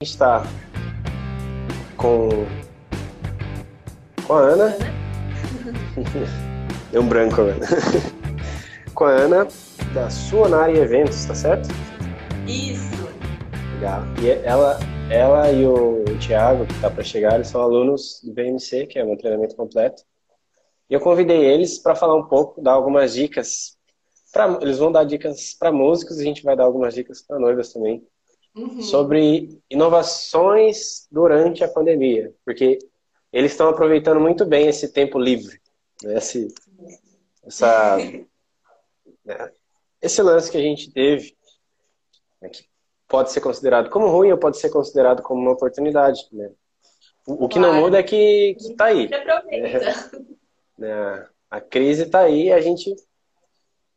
gente está com, com a Ana. Deu um branco agora. com a Ana, da Suonari Eventos, tá certo? Isso. Legal. E ela, ela e o Thiago, que tá para chegar, eles são alunos do BMC, que é um treinamento completo. E eu convidei eles para falar um pouco, dar algumas dicas. Pra, eles vão dar dicas para músicos e a gente vai dar algumas dicas para noivas também uhum. sobre inovações durante a pandemia, porque eles estão aproveitando muito bem esse tempo livre, né? esse, essa, né? esse lance que a gente teve, né? que pode ser considerado como ruim ou pode ser considerado como uma oportunidade. Né? O, o que claro. não muda é que está aí. É, a crise está aí, a gente,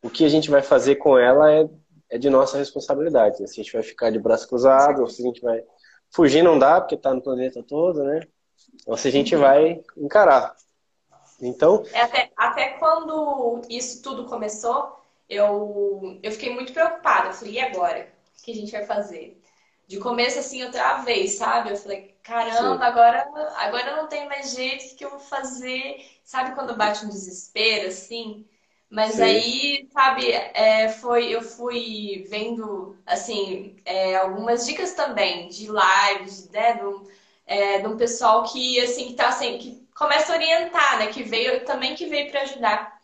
o que a gente vai fazer com ela é é de nossa responsabilidade. Né? Se a gente vai ficar de braço cruzado, ou se a gente vai fugir, não dá, porque está no planeta todo, né? Ou se a gente uhum. vai encarar. Então. É até, até quando isso tudo começou, eu, eu fiquei muito preocupada. Eu falei, e agora? O que a gente vai fazer? De começo, assim, eu travei, sabe? Eu falei, caramba, agora, agora não tem mais jeito, o que eu vou fazer? Sabe quando bate um desespero, assim? Mas Sim. aí, sabe, é, foi, eu fui vendo, assim, é, algumas dicas também de lives, né, de um, é, de um pessoal que, assim, que tá, assim, que começa a orientar, né, que veio, também que veio para ajudar.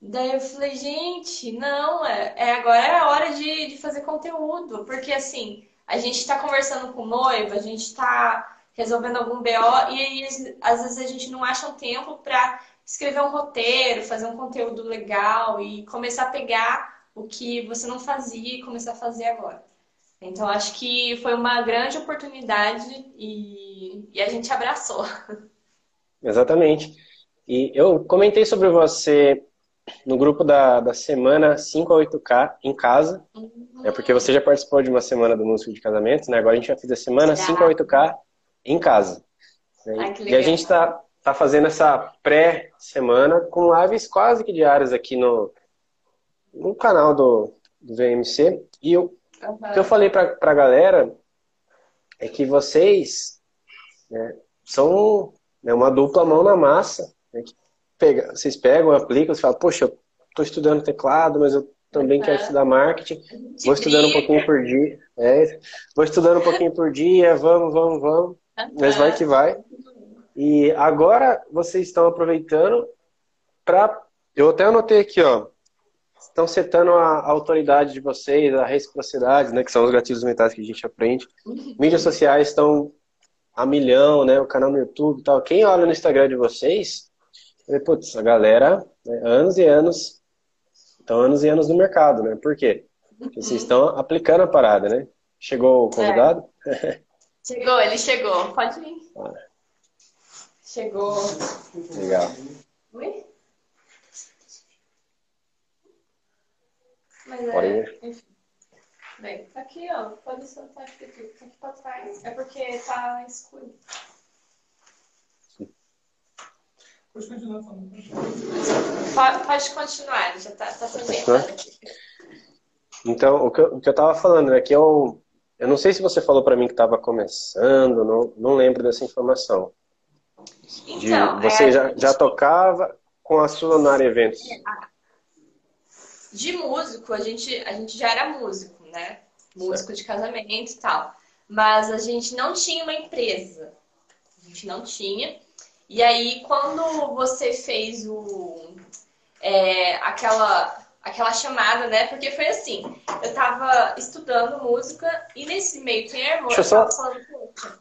Daí eu falei, gente, não, é, é, agora é a hora de, de fazer conteúdo, porque, assim, a gente está conversando com o noivo, a gente está resolvendo algum BO, e aí, às vezes a gente não acha um tempo para escrever um roteiro, fazer um conteúdo legal e começar a pegar o que você não fazia e começar a fazer agora. Então, acho que foi uma grande oportunidade e, e a gente abraçou. Exatamente. E eu comentei sobre você no grupo da, da semana 5 a 8K em casa. Uhum. É porque você já participou de uma semana do Músico de Casamento, né? Agora a gente já fez a semana já. 5 a 8K em casa. Ai, e a gente está tá fazendo essa pré-semana com lives quase que diárias aqui no, no canal do, do VMC. E o uhum. que eu falei para a galera é que vocês né, são né, uma dupla mão na massa. Né, pega, vocês pegam, aplicam, você fala, poxa, eu estou estudando teclado, mas eu também uhum. quero estudar marketing. Vou estudando um pouquinho por dia. É, vou estudando um pouquinho por dia, vamos, vamos, vamos. Uhum. Mas vai que vai. E agora vocês estão aproveitando para. Eu até anotei aqui, ó. Estão setando a, a, autoridade de vocês, a reciprocidade, né? Que são os gatilhos mentais que a gente aprende. Mídias sociais estão a milhão, né? O canal no YouTube e tal. Quem olha no Instagram de vocês, putz, a galera, né, anos e anos, estão anos e anos no mercado, né? Por quê? Porque vocês estão aplicando a parada, né? Chegou o convidado? É. Chegou, ele chegou. Pode vir. Ah. Chegou. Legal. Oi? Mas é, enfim. Bem, tá aqui, ó. Pode soltar aqui, tá aqui pra trás. É porque tá escuro. Pode continuar falando. Pode, pode continuar, já tá, tá aqui. Então, o que, eu, o que eu tava falando é que eu, eu não sei se você falou para mim que estava começando, não, não lembro dessa informação. Então, você é, já, já tocava com a Sonar Eventos? De músico, a gente, a gente já era músico, né? Músico certo. de casamento e tal. Mas a gente não tinha uma empresa. A gente não tinha. E aí, quando você fez o, é, aquela, aquela chamada, né? Porque foi assim, eu tava estudando música e nesse meio termo Deixa eu tava só... falando, poxa,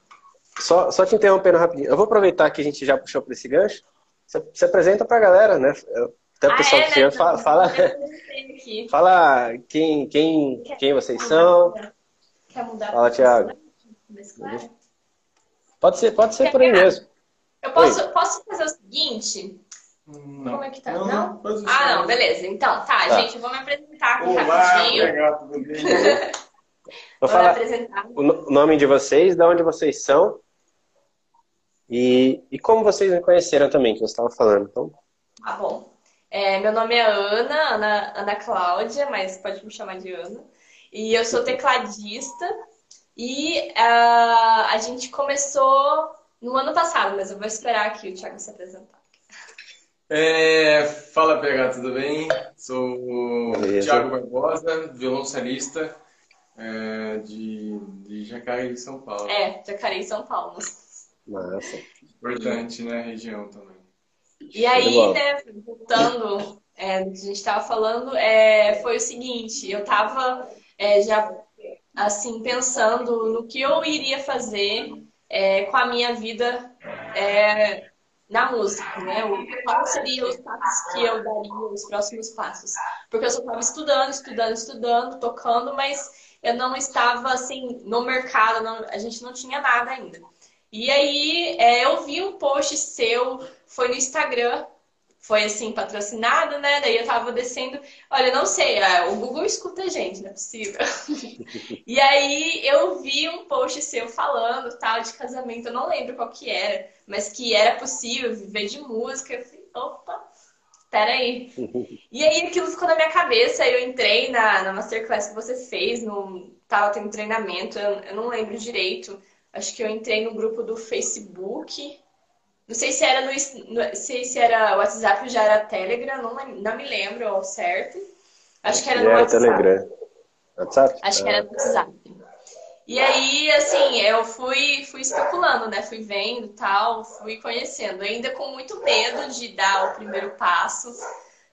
só, só te interrompendo rapidinho. Eu vou aproveitar que a gente já puxou para esse gancho. Você se apresenta para a galera, né? Até o ah, pessoal é, que né? fala, fala, fala quem, quem, quem vocês são. Quer mudar fala, Thiago. Pode ser, pode ser por aí mesmo. Eu posso, posso fazer o seguinte? Não. Como é que tá? Não? não? não ah, não, beleza. Então, tá, tá, gente, eu vou me apresentar aqui Olá, rapidinho. Obrigado, vou, vou falar o nome de vocês, de onde vocês são e, e como vocês me conheceram também, que você estava falando. Então... Ah, bom. É, meu nome é Ana, Ana, Ana Cláudia, mas pode me chamar de Ana. E eu sou tecladista. E uh, a gente começou no ano passado, mas eu vou esperar aqui o Thiago se apresentar. É, fala PH, tudo bem? Sou o Thiago Barbosa, violoncelista é, de, de Jacareí, São Paulo. É, Jacareí, São Paulo. Massa. Importante, né? Região também. E aí, né, voltando é, do que a gente estava falando, é, foi o seguinte, eu estava é, já assim pensando no que eu iria fazer é, com a minha vida é, na música, né? Quais seriam os passos que eu daria, os próximos passos? Porque eu só estava estudando, estudando, estudando, tocando, mas eu não estava assim no mercado, não, a gente não tinha nada ainda. E aí é, eu vi um post seu, foi no Instagram, foi assim, patrocinado, né? Daí eu tava descendo. Olha, não sei, é, o Google escuta a gente, não é possível. e aí eu vi um post seu falando tal de casamento, eu não lembro qual que era, mas que era possível viver de música. Eu falei, opa, peraí. e aí aquilo ficou na minha cabeça, eu entrei na, na masterclass que você fez, no, tava tendo treinamento, eu, eu não lembro direito. Acho que eu entrei no grupo do Facebook não sei se era no, sei se era WhatsApp ou já era Telegram, não, não me lembro ao certo. Acho que era no era WhatsApp. Telegram. WhatsApp? Acho que era no WhatsApp. E aí, assim, eu fui, fui especulando, né? Fui vendo tal, fui conhecendo. Ainda com muito medo de dar o primeiro passo,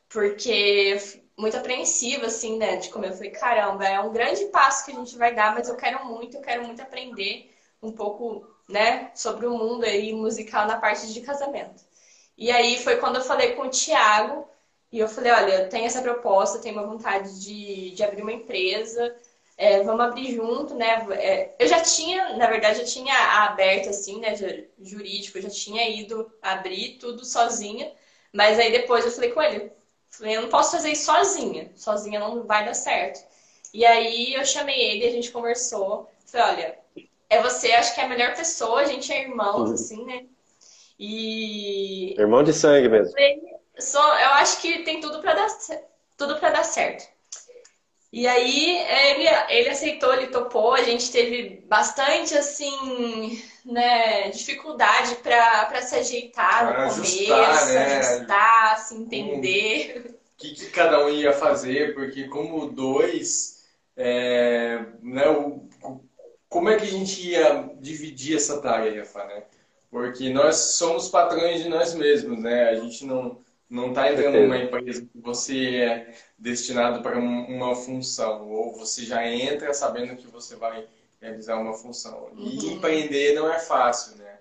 porque muito apreensiva, assim, né? De como eu falei, caramba, é um grande passo que a gente vai dar, mas eu quero muito, eu quero muito aprender um pouco né, sobre o mundo aí musical na parte de casamento. E aí foi quando eu falei com o Thiago e eu falei, olha, eu tenho essa proposta, tenho uma vontade de, de abrir uma empresa, é, vamos abrir junto, né? É, eu já tinha, na verdade, já tinha aberto assim, né, jurídico, já tinha ido abrir tudo sozinha, mas aí depois eu falei com ele, falei, eu não posso fazer isso sozinha, sozinha não vai dar certo. E aí eu chamei ele, a gente conversou, falei, olha, é você, acho que é a melhor pessoa, a gente é irmãos, uhum. assim, né? E. Irmão de sangue mesmo. Só, eu acho que tem tudo para dar, tudo pra dar certo. E aí ele, ele aceitou, ele topou, a gente teve bastante assim, né, dificuldade para se ajeitar pra no ajustar, começo, né? ajustar, se entender. O que, que, cada um ia fazer, porque como dois, é, né, o, como é que a gente ia dividir essa tarefa, né? Porque nós somos patrões de nós mesmos, né? A gente não não está entrando numa empresa que você é destinado para uma função, ou você já entra sabendo que você vai realizar uma função. E uhum. empreender não é fácil, né?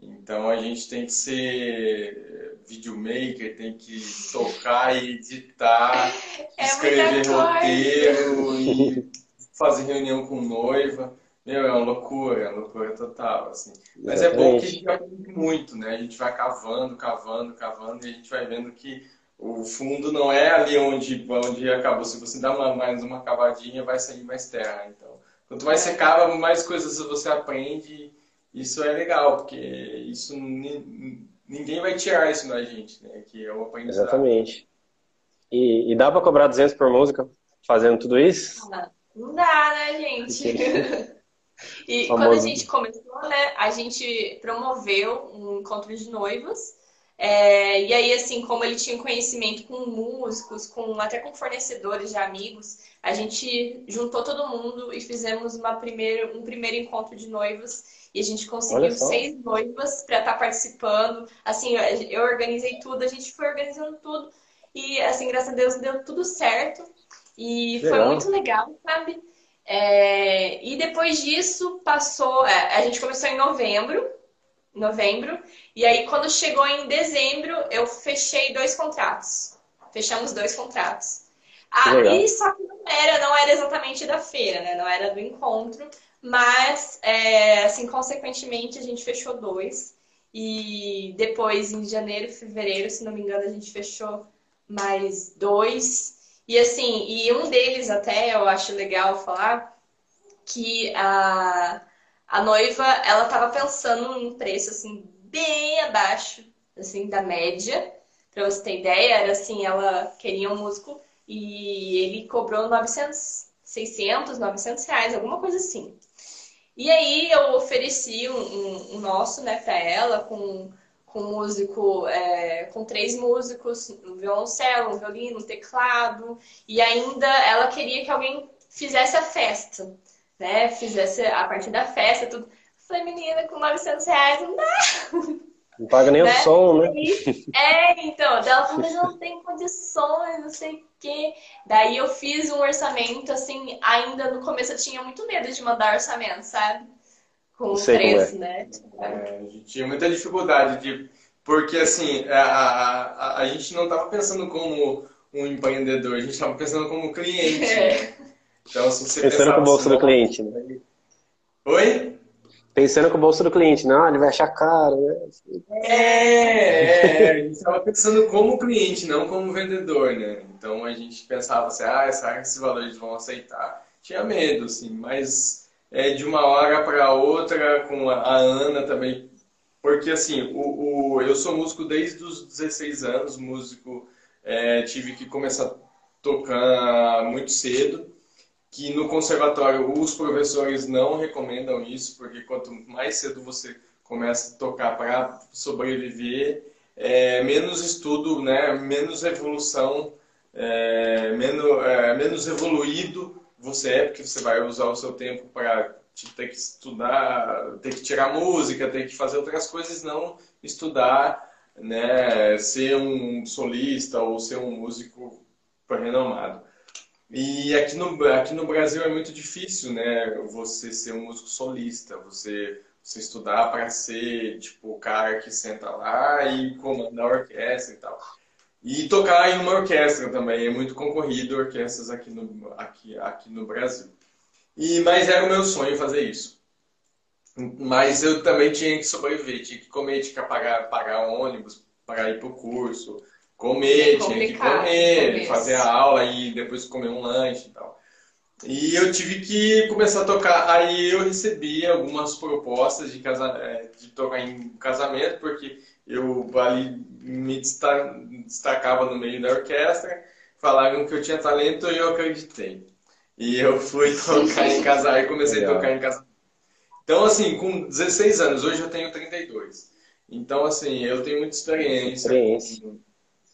Então a gente tem que ser videomaker, tem que tocar e editar, é escrever roteiro e fazer reunião com noiva. Meu, é uma loucura, é uma loucura total, assim. Mas é bom que a gente aprende muito, né? A gente vai cavando, cavando, cavando e a gente vai vendo que o fundo não é ali onde, onde acabou. Se você dá uma, mais uma cavadinha, vai sair mais terra. Então, quanto mais você cava, mais coisas você aprende. Isso é legal, porque isso ninguém vai tirar isso da gente, né? Que é o aprendizado. Exatamente. E, e dá para cobrar 200 por música fazendo tudo isso? Não dá, né, gente? E Famoso. quando a gente começou, né, a gente promoveu um encontro de noivas. É, e aí, assim, como ele tinha conhecimento com músicos, com até com fornecedores de amigos, a gente juntou todo mundo e fizemos uma primeira, um primeiro encontro de noivas. E a gente conseguiu seis noivas para estar tá participando. Assim, eu organizei tudo, a gente foi organizando tudo. E, assim, graças a Deus, deu tudo certo. E legal. foi muito legal, sabe? É, e depois disso passou. É, a gente começou em novembro. Novembro. E aí, quando chegou em dezembro, eu fechei dois contratos. Fechamos dois contratos. Aí, só que não era, não era exatamente da feira, né? Não era do encontro. Mas, é, assim, consequentemente, a gente fechou dois. E depois, em janeiro, fevereiro, se não me engano, a gente fechou mais dois. E assim, e um deles até eu acho legal falar que a, a noiva, ela tava pensando num preço assim bem abaixo assim da média. Para você ter ideia, era assim, ela queria um músico e ele cobrou 900, 600, 900 reais, alguma coisa assim. E aí eu ofereci um, um, um nosso, né, para ela, com, com músico, é, com três músicos, um violoncelo, um violino, um teclado, e ainda ela queria que alguém fizesse a festa, né? Fizesse a partir da festa, tudo. falei, menina, com 900 reais não dá. Não paga nem né? o som, né? É, então, ela falou, mas não tem condições, não sei o quê. Daí eu fiz um orçamento, assim, ainda no começo eu tinha muito medo de mandar orçamento, sabe? Com o preço, é. né? É, a gente tinha muita dificuldade de. Porque, assim, a, a, a, a gente não estava pensando como um empreendedor, a gente estava pensando como cliente. É. Né? Então, se você Pensando com o bolso do cliente, né? Oi? Pensando com o bolso do cliente, não, ele vai achar caro, né? É, é, a gente estava pensando como cliente, não como vendedor, né? Então a gente pensava assim, ah, será que esse valor eles vão aceitar? Tinha medo, assim, mas é, de uma hora para outra, com a Ana também, porque assim, o, o, eu sou músico desde os 16 anos, músico, é, tive que começar a tocar muito cedo, que no conservatório os professores não recomendam isso, porque quanto mais cedo você começa a tocar para sobreviver, é, menos estudo, né, menos evolução, é, menos, é, menos evoluído você é, porque você vai usar o seu tempo para ter que estudar, ter que tirar música, ter que fazer outras coisas, não estudar, né, ser um solista ou ser um músico renomado. E aqui no, aqui no Brasil é muito difícil, né? Você ser um músico solista, você, você estudar para ser tipo o cara que senta lá e comanda a orquestra e tal. E tocar em uma orquestra também, é muito concorrido orquestras aqui no, aqui, aqui no Brasil. E, mas era o meu sonho fazer isso. Mas eu também tinha que sobreviver, tinha que comer, tinha que pagar, pagar ônibus para ir para o curso, comer, tinha que comer, fazer a aula e depois comer um lanche e tal. E eu tive que começar a tocar. Aí eu recebi algumas propostas de, casa, é, de tocar em casamento, porque eu ali me destacava no meio da orquestra, falaram que eu tinha talento e eu acreditei. E eu fui tocar em casar e comecei Legal. a tocar em casamento. Então, assim, com 16 anos, hoje eu tenho 32. Então, assim, eu tenho muita experiência. experiência. Com,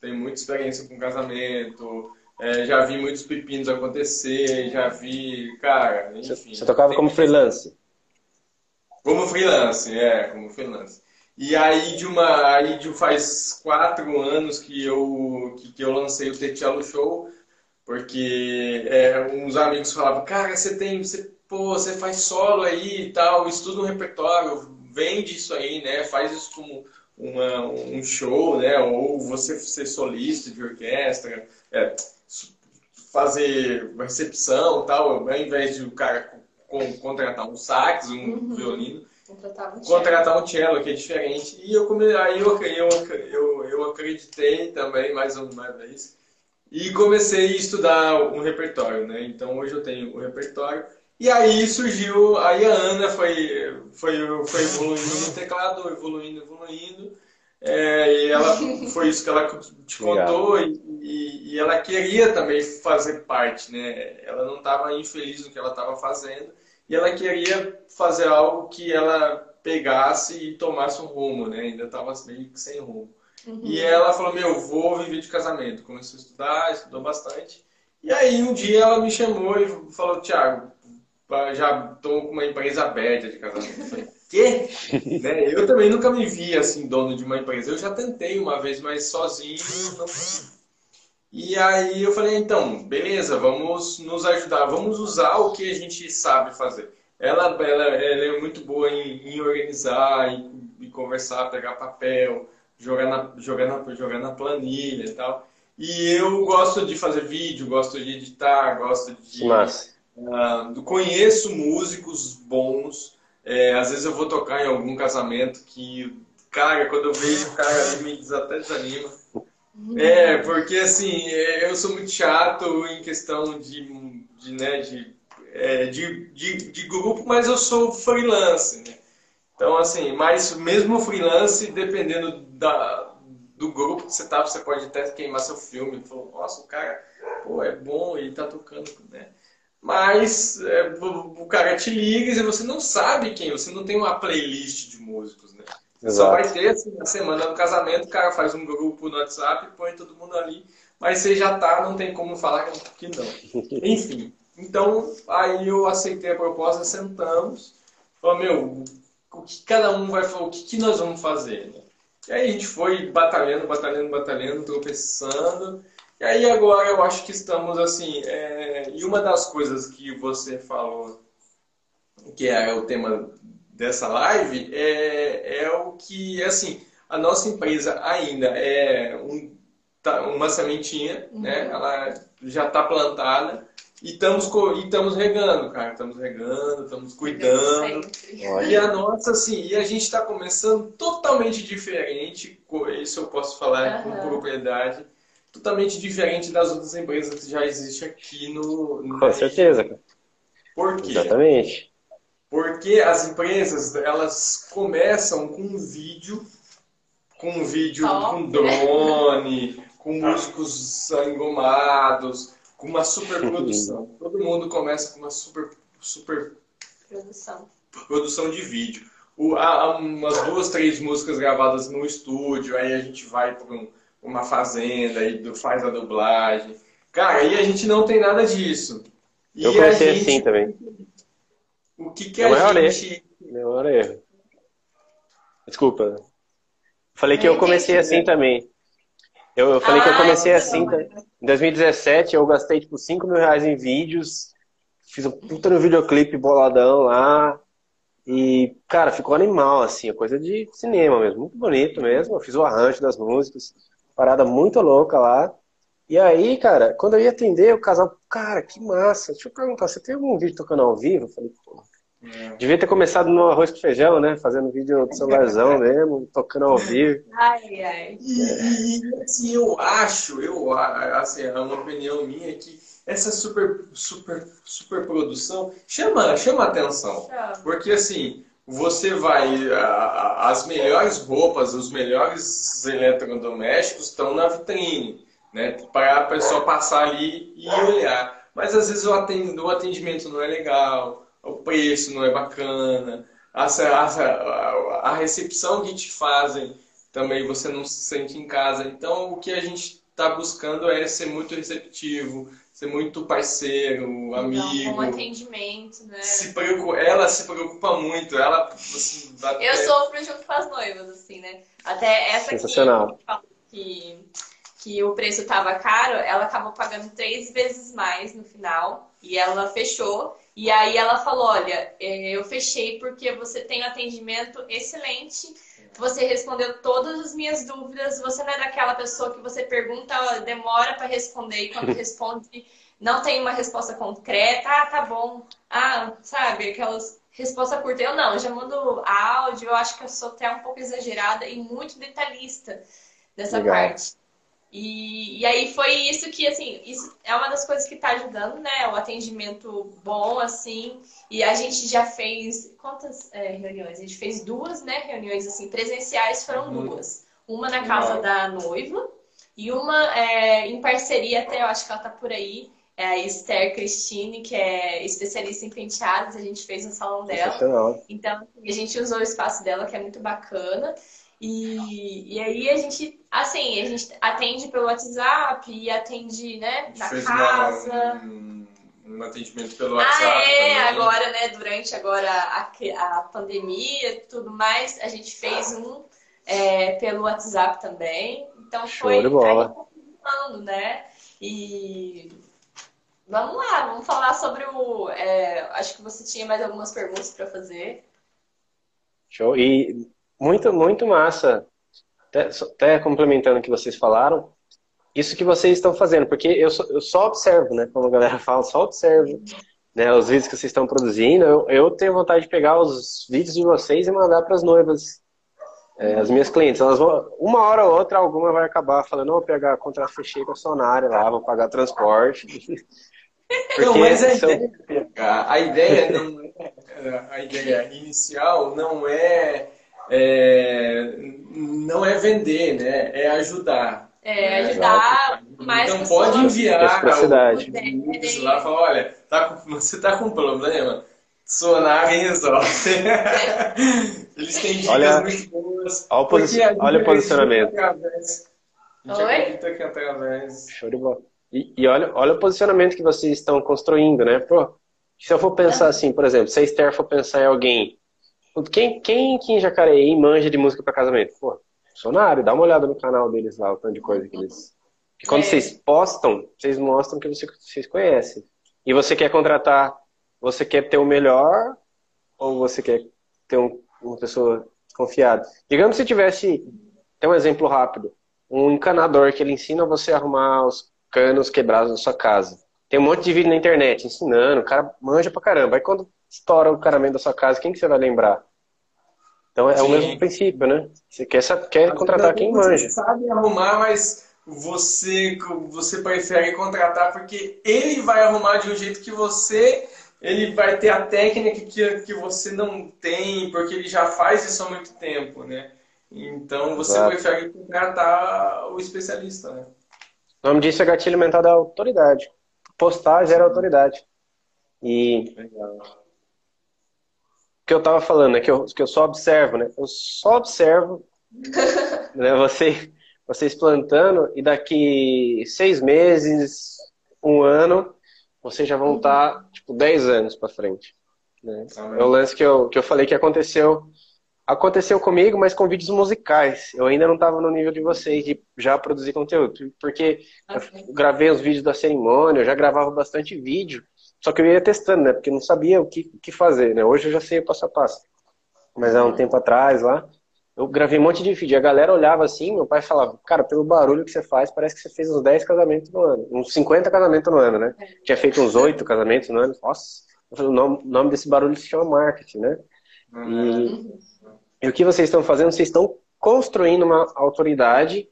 tenho muita experiência com casamento, é, já vi muitos pepinos acontecer, já vi, cara, enfim. Você tocava como freelance? Como freelance, é, como freelance. E aí de uma, aí de faz quatro anos que eu que, que eu lancei o Tetielo Show, porque é, uns amigos falavam, cara, você tem, você, pô, você faz solo aí e tal, estuda um repertório, vende isso aí, né? Faz isso como uma, um show, né? Ou você ser solista de orquestra, é, fazer uma recepção tal, ao invés de o cara contratar um sax, um uhum. violino, contratar um, contratar um cello, que é diferente. E eu come... aí eu, eu, eu, eu acreditei também, mais uma vez, e comecei a estudar um repertório, né? Então hoje eu tenho o um repertório e aí surgiu, aí a Ana foi, foi, foi evoluindo no teclado, evoluindo, evoluindo. É, e ela foi isso que ela te contou e, e, e, ela queria também fazer parte, né? Ela não estava infeliz no que ela estava fazendo e ela queria fazer algo que ela pegasse e tomasse um rumo, né? Ainda estava meio que sem rumo. Uhum. E ela falou: Meu, vou viver de casamento. Começou a estudar, estudou bastante. E aí um dia ela me chamou e falou: Tiago, já estou com uma empresa aberta de casamento. Eu falei, quê? né? Eu também nunca me vi assim, dono de uma empresa. Eu já tentei uma vez, mas sozinho não E aí eu falei, então, beleza, vamos nos ajudar, vamos usar o que a gente sabe fazer. Ela, ela, ela é muito boa em, em organizar, em, em, conversar, pegar papel, jogar na, jogar, na, jogar na planilha e tal. E eu gosto de fazer vídeo, gosto de editar, gosto de. Mas Uh, conheço músicos bons. É, às vezes eu vou tocar em algum casamento que, cara, quando eu vejo o cara me até desanima. É, porque assim, é, eu sou muito chato em questão de, de, né, de, é, de, de, de, grupo, mas eu sou freelance, né? Então, assim, mas mesmo freelance, dependendo da, do grupo que você tá, você pode até queimar seu filme. Falou, nossa, o cara, pô, é bom, ele tá tocando, né? mas é, o cara te liga e você não sabe quem, você não tem uma playlist de músicos, né? Exato. Só vai ter assim, na semana do casamento, o cara faz um grupo no WhatsApp, põe todo mundo ali, mas você já tá, não tem como falar que não. Enfim, então aí eu aceitei a proposta, sentamos, falou, meu, o que cada um vai falar, o que, que nós vamos fazer, né? E aí a gente foi batalhando, batalhando, batalhando, tropeçando. E aí agora eu acho que estamos assim. É... E uma das coisas que você falou, que é o tema dessa live, é, é o que, assim, a nossa empresa ainda é um, tá, uma sementinha, uhum. né? Ela já está plantada. E estamos, e estamos regando, cara. Estamos regando, estamos cuidando. E a nossa, assim, e a gente está começando totalmente diferente, isso eu posso falar uhum. com propriedade, totalmente diferente das outras empresas que já existem aqui no. no com certeza, cara. Por quê? Exatamente. Porque as empresas, elas começam com um vídeo, com um vídeo Top. com drone, com músicos engomados com uma super produção. Todo mundo começa com uma super, super produção. produção de vídeo. O, há umas duas, três músicas gravadas no estúdio, aí a gente vai para um, uma fazenda e faz a dublagem. Cara, aí a gente não tem nada disso. E eu comecei gente, assim também. O que, que a gente. Meu maior erro. Desculpa. Falei que eu comecei assim também. Eu, eu falei ah, que eu comecei assim. Em 2017 eu gastei tipo 5 mil reais em vídeos, fiz um puta no videoclipe boladão lá. E, cara, ficou animal, assim, a coisa de cinema mesmo, muito bonito mesmo. Eu fiz o arranjo das músicas, parada muito louca lá. E aí, cara, quando eu ia atender, o casal, cara, que massa. Deixa eu perguntar, você tem algum vídeo tocando ao vivo? Eu falei, pô, é. Devia ter começado no arroz com feijão, né? Fazendo vídeo do celularzão mesmo, tocando ao vivo. Ai, ai. E, e assim, eu acho, eu, assim, é uma opinião minha que essa super, super, super produção chama, chama atenção. Porque assim, você vai. As melhores roupas, os melhores eletrodomésticos estão na vitrine, né? Para a pessoa passar ali e olhar. Mas às vezes o atendimento não é legal o preço não é bacana, a, a, a recepção que te fazem também você não se sente em casa. Então, o que a gente está buscando é ser muito receptivo, ser muito parceiro, então, amigo. Com atendimento, né? Se preocupa, ela se preocupa muito, ela... Assim, Eu sofro junto com as noivas, assim, né? Até essa Sensacional. que, que o preço estava caro, ela acabou pagando três vezes mais no final. E ela fechou. E aí ela falou: olha, é, eu fechei porque você tem um atendimento excelente, você respondeu todas as minhas dúvidas, você não é daquela pessoa que você pergunta, demora para responder, e quando responde, não tem uma resposta concreta, ah, tá bom, ah, sabe, aquelas resposta curta. Eu não, já mando áudio, eu acho que eu sou até um pouco exagerada e muito detalhista nessa Legal. parte. E, e aí foi isso que, assim, isso é uma das coisas que está ajudando, né? O atendimento bom, assim. E a gente já fez. Quantas é, reuniões? A gente fez duas, né? Reuniões, assim, presenciais foram uhum. duas. Uma na casa uhum. da noiva e uma é, em parceria, até eu acho que ela tá por aí. É a Esther Cristine, que é especialista em penteados, a gente fez no salão dela. Então, a gente usou o espaço dela, que é muito bacana. E, e aí a gente, assim, a gente atende pelo WhatsApp e atende, né, na Fez casa. Uma, um, um, atendimento pelo WhatsApp. Ah, é, também. agora, né, durante agora a, a pandemia e tudo mais, a gente fez um é, pelo WhatsApp também. Então Show foi de bola. Aí, né? E vamos lá, vamos falar sobre o. É, acho que você tinha mais algumas perguntas para fazer. Show. E muito, muito massa. Até, até, complementando o que vocês falaram, isso que vocês estão fazendo, porque eu só, eu só observo, né? Como a galera fala, só observo né, os vídeos que vocês estão produzindo. Eu, eu tenho vontade de pegar os vídeos de vocês e mandar para as noivas, é, as minhas clientes. Elas vão, uma hora ou outra, alguma vai acabar falando: vou pegar contrato fechei com a Sonária lá, vou pagar transporte. não, mas a, são... ideia, a ideia não é, a ideia inicial não é é, não é vender, né? É ajudar. É, ajudar mais Então pode enviar Reciprocidade. o lá e falar, olha, tá com- você tá com um problema, Sonar resolve. Eles têm dicas Olha- muito boas. olha o posi- olha o posicionamento. Oi? acredita que através... Show de bola. E, e olha, olha o posicionamento que vocês estão construindo, né? Pô, se eu for pensar assim, por exemplo, se a Esther for pensar em alguém, quem, quem, quem em Jacareí manja de música para casamento? Pô, Sonário, dá uma olhada no canal deles lá, o tanto de coisa que eles. Que quando É. vocês postam, vocês mostram que você- vocês conhecem. E você quer contratar, você quer ter o melhor ou você quer ter um- uma pessoa confiada? Digamos se tivesse, tem um exemplo rápido, um encanador que ele ensina você a arrumar os canos quebrados da sua casa. Tem um monte de vídeo na internet ensinando, o cara manja pra caramba. Aí quando estoura o caramento da sua casa, quem que você vai lembrar? Então é o Sim. mesmo princípio, né? Você quer, quer contratar quem você manja. sabe arrumar, mas você, você prefere contratar porque ele vai arrumar de um jeito que você. Ele vai ter a técnica que, que você não tem, porque ele já faz isso há muito tempo, né? Então você Exato. prefere contratar o especialista, né? O nome disso é gatilho mental da autoridade. Postar gera autoridade. E Legal. Que eu tava falando é que eu, que eu só observo, né? Eu só observo né, você, vocês plantando e daqui seis meses, um ano, vocês já vão estar, tipo, 10 anos para frente. Né? É o lance que eu, que eu falei que aconteceu. Aconteceu comigo, mas com vídeos musicais. Eu ainda não estava no nível de vocês de já produzir conteúdo. Porque eu gravei os vídeos da cerimônia, eu já gravava bastante vídeo. Só que eu ia testando, né? Porque eu não sabia o que, que fazer, né? Hoje eu já sei o passo a passo. Mas há um tempo atrás lá, eu gravei um monte de vídeo. A galera olhava assim, meu pai falava, cara, pelo barulho que você faz, parece que você fez uns 10 casamentos no ano. Uns 50 casamentos no ano, né? Tinha feito uns 8 casamentos no ano. Nossa, o nome, nome desse barulho se chama marketing, né? E, e o que vocês estão fazendo? Vocês estão construindo uma autoridade,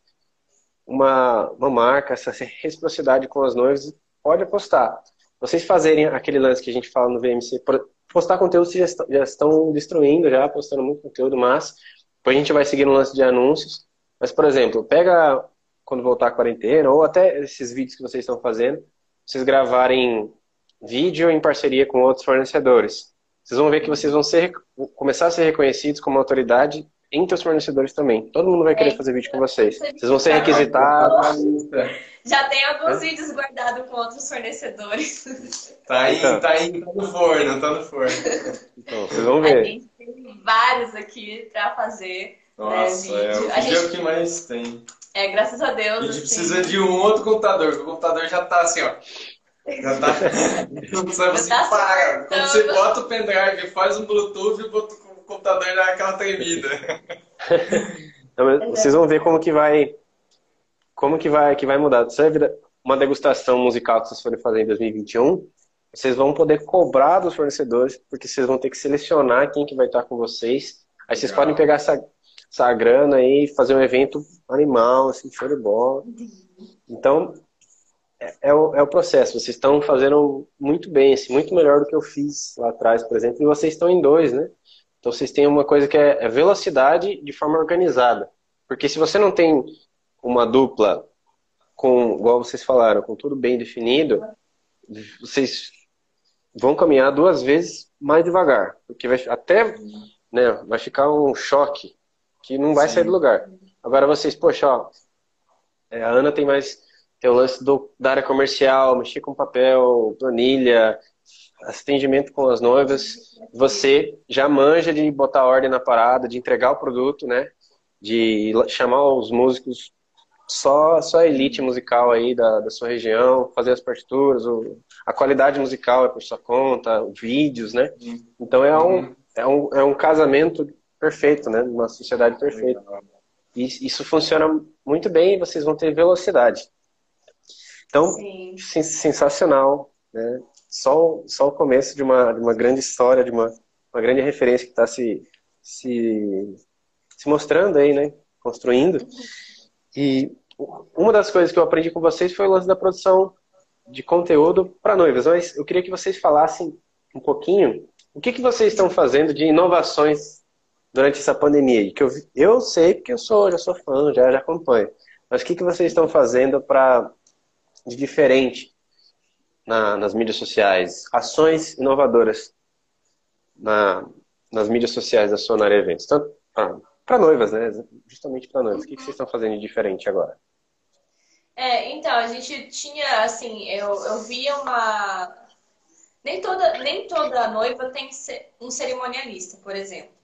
uma, uma marca, essa reciprocidade com as noivas. Pode apostar. Vocês fazerem aquele lance que a gente fala no VMC, por- postar conteúdo, vocês já estão, já estão destruindo, já postando muito conteúdo, mas depois a gente vai seguir no lance de anúncios. Mas, por exemplo, pega quando voltar a quarentena, ou até esses vídeos que vocês estão fazendo, vocês gravarem vídeo em parceria com outros fornecedores. Vocês vão ver que vocês vão ser, começar a ser reconhecidos como autoridade entre os fornecedores também. Todo mundo vai querer É. fazer vídeo com vocês. Vocês vão ser requisitados. Já tem alguns vídeos guardados com outros fornecedores. Tá aí, Então. tá aí, tá no forno, tá no forno. Então, vocês vão A ver. gente tem vários aqui pra fazer. Nossa, é, vídeo. o A vídeo é o gente- que mais tem. É, graças a Deus. A gente assim, precisa de um outro computador, porque o computador já tá assim, ó. Já tá. Não sabe assim, tá para. Quando você bota o pendrive, faz um Bluetooth e bota o computador dá aquela tremida. Mas vocês vão ver como que vai como que vai que vai mudar. Você vai ver uma degustação musical que vocês forem fazer em 2021, vocês vão poder cobrar dos fornecedores, porque vocês vão ter que selecionar quem que vai estar com vocês. Aí vocês Legal. podem pegar essa, essa grana aí e fazer um evento animal, assim, show de bola. Então, é, é o, é o processo. Vocês estão fazendo muito bem, assim, muito melhor do que eu fiz lá atrás, por exemplo. E vocês estão em dois, né? Então vocês têm uma coisa que é, é velocidade de forma organizada. Porque se você não tem uma dupla com, igual vocês falaram, com tudo bem definido, vocês vão caminhar duas vezes mais devagar. Porque vai, até né, vai ficar um choque que não vai Sim. sair do lugar. Agora vocês, poxa, ó, é, a Ana tem mais tem o lance do, da área comercial, mexer com papel, planilha, atendimento com as noivas. Você já manja de botar ordem na parada, de entregar o produto, né? De chamar os músicos só só a elite musical aí da, da sua região, fazer as partituras, o, a qualidade musical é por sua conta, vídeos, né? Então é um, é um, é um casamento perfeito, né? Uma sociedade perfeita. E isso funciona muito bem e vocês vão ter velocidade. Então, sen- sensacional, né? Só, o- só o começo de uma, de uma grande história, de uma, uma grande referência que está se, se, se mostrando aí, né? Construindo. E uma das coisas que eu aprendi com vocês foi o lance da produção de conteúdo para noivas. Mas eu queria que vocês falassem um pouquinho o que, que vocês estão fazendo de inovações durante essa pandemia. Que eu, eu sei porque eu sou, já sou fã, já, já acompanho. Mas o que, que vocês estão fazendo para de diferente na, nas mídias sociais? Ações inovadoras na, nas mídias sociais da Sonar Eventos? Tanto para noivas, né? Justamente para noivas. O que, que vocês estão fazendo de diferente agora? É, então, a gente tinha, assim, eu, eu via uma. Nem toda, nem toda noiva tem um cerimonialista, por exemplo.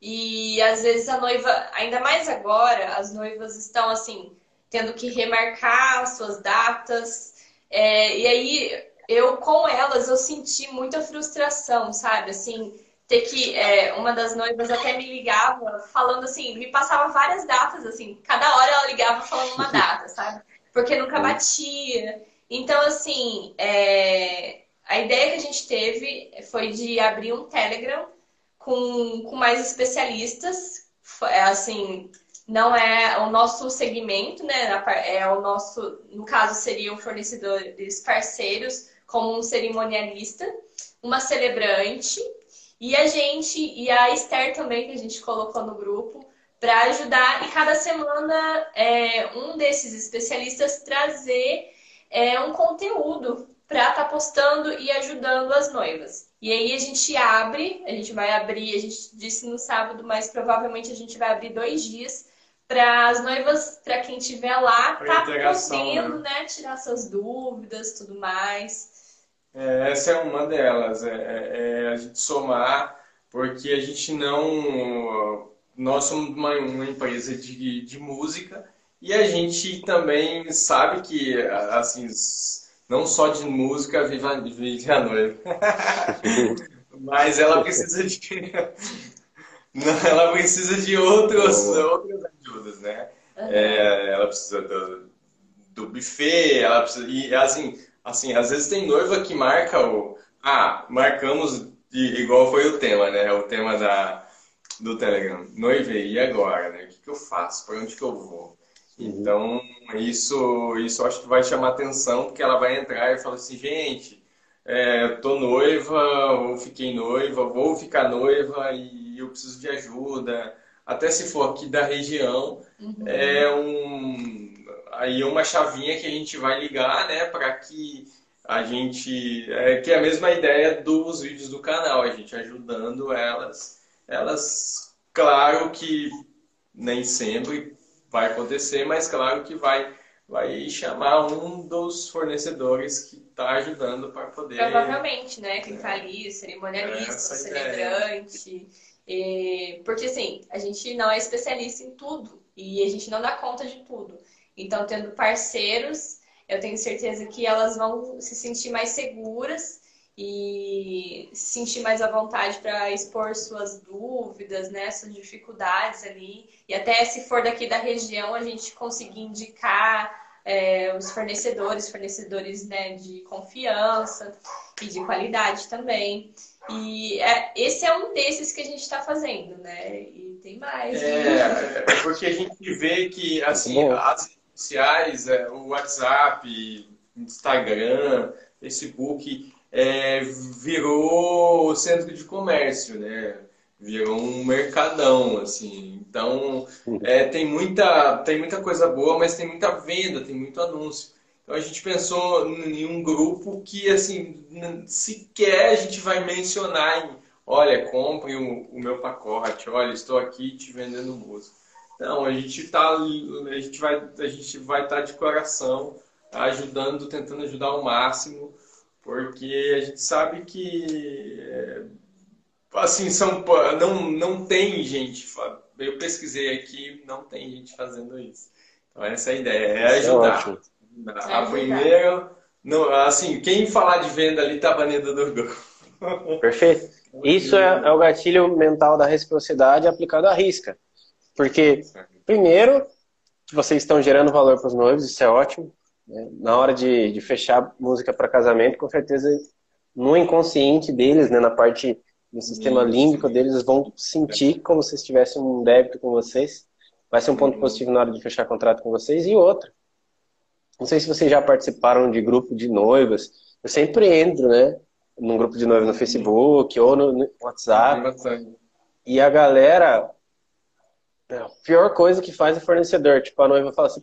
E às vezes a noiva, ainda mais agora, as noivas estão assim, tendo que remarcar suas datas. É, e aí eu com elas eu senti muita frustração, sabe? Assim, ter que é, uma das noivas até me ligava falando assim, me passava várias datas assim, cada hora ela ligava falando uma data, sabe? Porque nunca batia. Então assim, é, a ideia que a gente teve foi de abrir um Telegram com, com mais especialistas, é, assim, não é o nosso segmento, né? É o nosso, no caso, seriam fornecedores parceiros, como um cerimonialista, uma celebrante e a gente e a Esther também que a gente colocou no grupo para ajudar e cada semana é, um desses especialistas trazer é, um conteúdo para estar tá postando e ajudando as noivas. E aí a gente abre, a gente vai abrir, a gente disse no sábado, mas provavelmente a gente vai abrir dois dias para as noivas, para quem estiver lá, tá podendo, né? né? tirar suas dúvidas, tudo mais. É, essa é uma delas, é, é, é, a gente somar, porque a gente não, nós somos uma, uma empresa de, de música e a gente também sabe que, assim, não só de música vive a, vive a noiva. Mas ela precisa de. ela precisa de outros, outras ajudas, né? É, ela precisa do, do buffet, ela precisa. E assim, assim, às vezes tem noiva que marca o. Ah, marcamos de, igual foi o tema, né? O tema da, do Telegram. Noivei, e agora, né? O que, que eu faço? Para onde que eu vou? Uhum. Então, isso, isso acho que vai chamar atenção, porque ela vai entrar e falar assim, gente, é, tô noiva, ou fiquei noiva, vou ficar noiva e eu preciso de ajuda. Até se for aqui da região, uhum. é um aí é uma chavinha que a gente vai ligar, né, para que a gente é, que é a mesma ideia dos vídeos do canal, a gente ajudando elas, elas, claro que nem sempre vai acontecer, mas claro que vai vai chamar um dos fornecedores que está ajudando para poder. Provavelmente, né? Quem está ali, cerimonialista, celebrante. Porque assim, a gente não é especialista em tudo e a gente não dá conta de tudo. Então, tendo parceiros, eu tenho certeza que elas vão se sentir mais seguras e se sentir mais à vontade para expor suas dúvidas, né, suas dificuldades ali. E até se for daqui da região, a gente conseguir indicar é, os fornecedores, fornecedores né, de confiança e de qualidade também. E é, esse é um desses que a gente está fazendo, né? E tem mais. É, é porque a gente vê que assim, as sociais, é, o WhatsApp, Instagram, Facebook, é, virou centro de comércio, né? Virou um mercadão, assim. Então, é, tem, muita, tem muita coisa boa, mas tem muita venda, tem muito anúncio. Então, a gente pensou em um grupo que, assim, sequer a gente vai mencionar em, olha, compre o, o meu pacote, olha, estou aqui te vendendo música. Não, a gente tá, a gente vai, a gente vai estar tá de coração ajudando, tentando ajudar ao máximo porque a gente sabe que é, assim são não não tem gente eu pesquisei aqui não tem gente fazendo isso. Então essa é a ideia é, é ajudar. é a primeira não, assim quem falar de venda ali tá banido do grupo. Perfeito. Isso é, é, o gatilho mental da reciprocidade aplicado à risca porque primeiro vocês estão gerando valor para os noivos isso é ótimo né? Na hora de, de fechar música para casamento, com certeza no inconsciente deles, né, na parte do sistema límbico deles, eles vão sentir como se tivessem um débito com vocês. Vai ser um ponto positivo na hora de fechar contrato com vocês. E outra, não sei se vocês já participaram de grupo de noivas. Eu sempre entro, né, num grupo de noivas no Facebook ou no WhatsApp. E a galera é, a pior coisa que faz é fornecedor. Tipo, a noiva fala assim,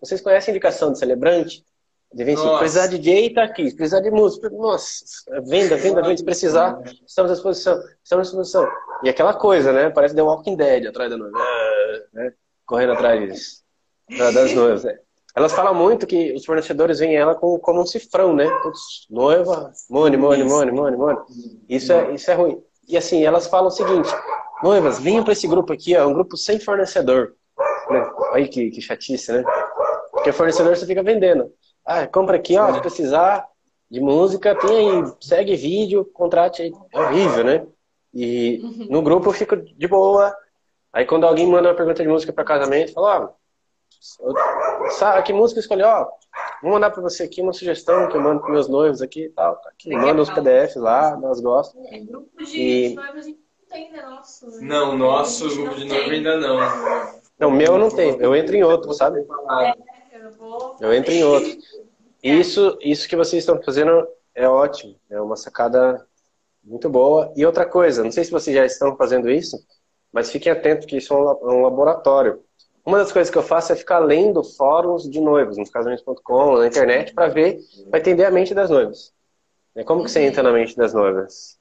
vocês conhecem indicação de celebrante? Devem se precisar de DJ, tá aqui. Se precisar de música, nossa, venda, venda, venda. Se precisar, estamos à disposição. Estamos à disposição. E aquela coisa, né? Parece The Walking Dead atrás da noiva. Né? Correndo atrás das noivas. Né? Elas falam muito que os fornecedores veem ela como, como um cifrão, né? noiva, money, money, money, money, money. Isso é, isso é ruim. E assim, elas falam o seguinte: noivas, venham para esse grupo aqui, ó, um grupo sem fornecedor. Né? Aí que, que chatice, né? Porque fornecedor você fica vendendo. Ah, compra aqui, ó, se precisar de música, tem aí, segue vídeo, contrate aí. É horrível, né? E uhum. no grupo eu fico de boa. Aí quando alguém manda uma pergunta de música para casamento, fala, ó, sabe que música escolheu? Ó, vou mandar para você aqui uma sugestão que eu mando para meus noivos aqui e tal. Tá aqui, manda os PDFs lá, nós gostam. É, grupo de, e... noivos não tem, né? Nosso, né? Não, nosso grupo de noivo ainda não. Não, meu não tem. Eu entro em outro, sabe? É, eu, vou... eu entro em outro. Isso, isso que vocês estão fazendo é ótimo. É uma sacada muito boa. E outra coisa, não sei se vocês já estão fazendo isso, mas fiquem atentos que isso é um laboratório. Uma das coisas que eu faço é ficar lendo fóruns de noivos, nos casamentos.com, na internet, para ver, para entender a mente das noivas. Como que você entra na mente das noivas?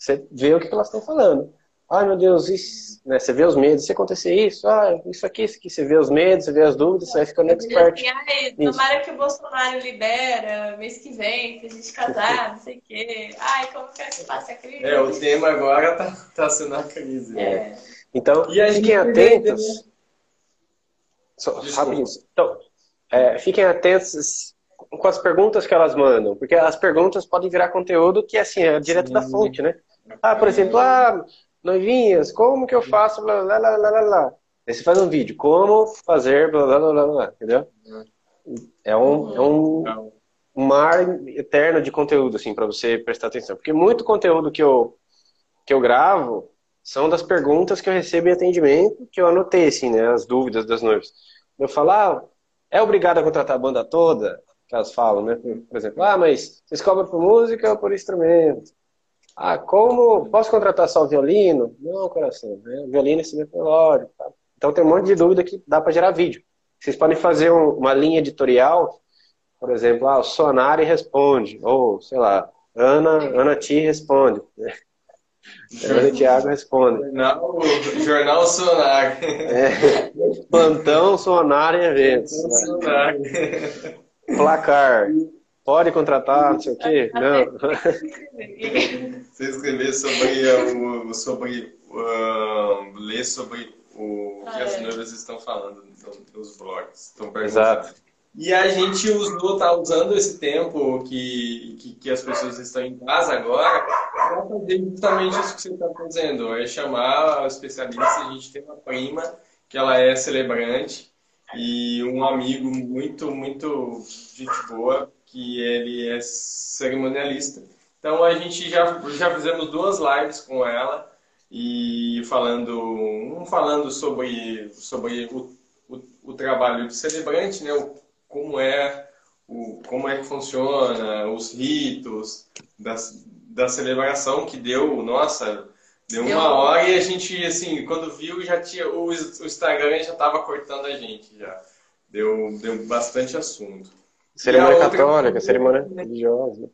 Você vê o que elas estão falando. Ai, meu Deus, isso, né? você vê os medos. Se acontecer isso, ah, isso aqui, isso aqui, você vê os medos, você vê as dúvidas, você vai ficando expert. Assim, ai, tomara que o Bolsonaro libera mês que vem pra gente casar, não sei o quê. Ai, como que é que passa a crise? É, o tema agora tá, tá sendo a crise. É. é. Então, e fiquem atentos. Só, rapidinho. Então, é, fiquem atentos com as perguntas que elas mandam, porque as perguntas podem virar conteúdo que assim, é direto Sim. da fonte, né? Ah, por exemplo, ah, noivinhas, como que eu faço, blá, blá, blá, blá, blá. Aí você faz um vídeo, como fazer, blá, blá, blá, blá, entendeu? É um, é um, um mar eterno de conteúdo, assim, para você prestar atenção. Porque muito conteúdo que eu, que eu gravo são das perguntas que eu recebo em atendimento, que eu anotei, assim, né, as dúvidas das noivas. Eu falo, ah, é obrigado a contratar a banda toda? Que elas falam, né? Por exemplo, ah, mas vocês cobram por música ou por instrumento? Ah, como posso contratar só o violino? Não, coração. Né? Violino é instrumento melódico. Tá? Então tem um monte de dúvida que dá para gerar vídeo. Vocês podem fazer um, uma linha editorial, por exemplo, ah, o Sonari responde, ou sei lá, Ana, Ana Ti responde. Né? Ana e Thiago responde. Jornal, Jornal Sonar. É, plantão Sonar em eventos. Sonar. Placar. Pode contratar, não sei o quê. Não. Você escrever sobre, o, sobre uh, ler sobre o que as ah, é. noivas estão falando nos blogs. Estão Exato. E a gente usou, tá usando esse tempo que, que, que as pessoas estão em casa agora para fazer justamente isso que você está fazendo. É chamar especialista. A gente tem uma prima que ela é celebrante e um amigo muito, muito gente boa que ele é cerimonialista. Então a gente já, já fizemos duas lives com ela e falando um falando sobre sobre o, o, o trabalho de celebrante, né? O, como é o como é que funciona os ritos da, da celebração que deu nossa deu uma hora e a gente assim quando viu já tinha o, o Instagram já estava cortando a gente já deu deu bastante assunto Cerimônia católica, cerimônia religiosa.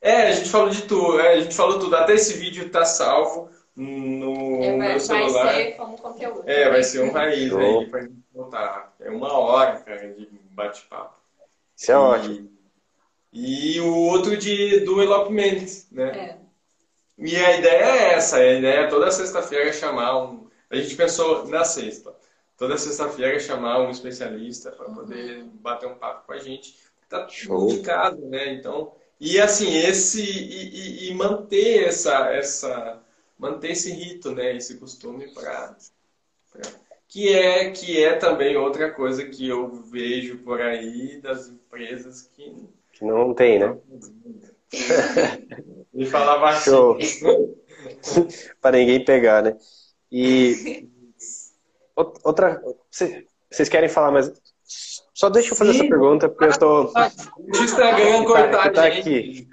É, a gente falou de tudo, é, a gente falou tudo. Até esse vídeo tá salvo no é, vai, meu celular. Vai ser como conteúdo. É, vai ser um raiz Show. aí pra gente botar. É uma hora, cara, de bate-papo. Isso é e, ótimo. E o outro de, do elopement, né? É. E a ideia é essa, a ideia é toda sexta-feira chamar um... A gente pensou na sexta toda sexta-feira chamar um especialista para poder bater um papo com a gente. Tá Show. de casa, né? Então, e assim, esse e, e, e, manter essa essa manter esse rito, né, esse costume para que é que é também outra coisa que eu vejo por aí das empresas que que não tem, né? Me falava Show. para ninguém pegar, né? E Outra. Vocês querem falar mais? Só deixa eu fazer Sim. essa pergunta, porque eu tô. O Instagram cortar tá, aqui.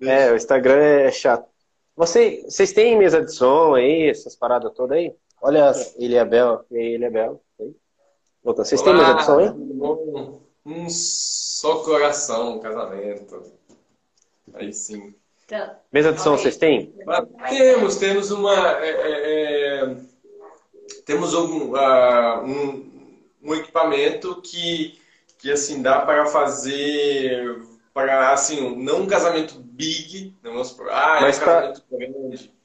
É, o Instagram é chato. Você, vocês têm mesa de som aí, essas paradas todas aí? Olha ele e a Bel. E aí, ele e a Bel. Vocês têm mesa de som aí? um só coração, um casamento. Aí sim. Então, Mesa de som vocês têm? Ah, temos, temos uma. É, é, é temos um, uh, um, um, equipamento que, que assim dá para fazer para assim não um casamento big, não vamos ah, Mas é um pra... casamento grande.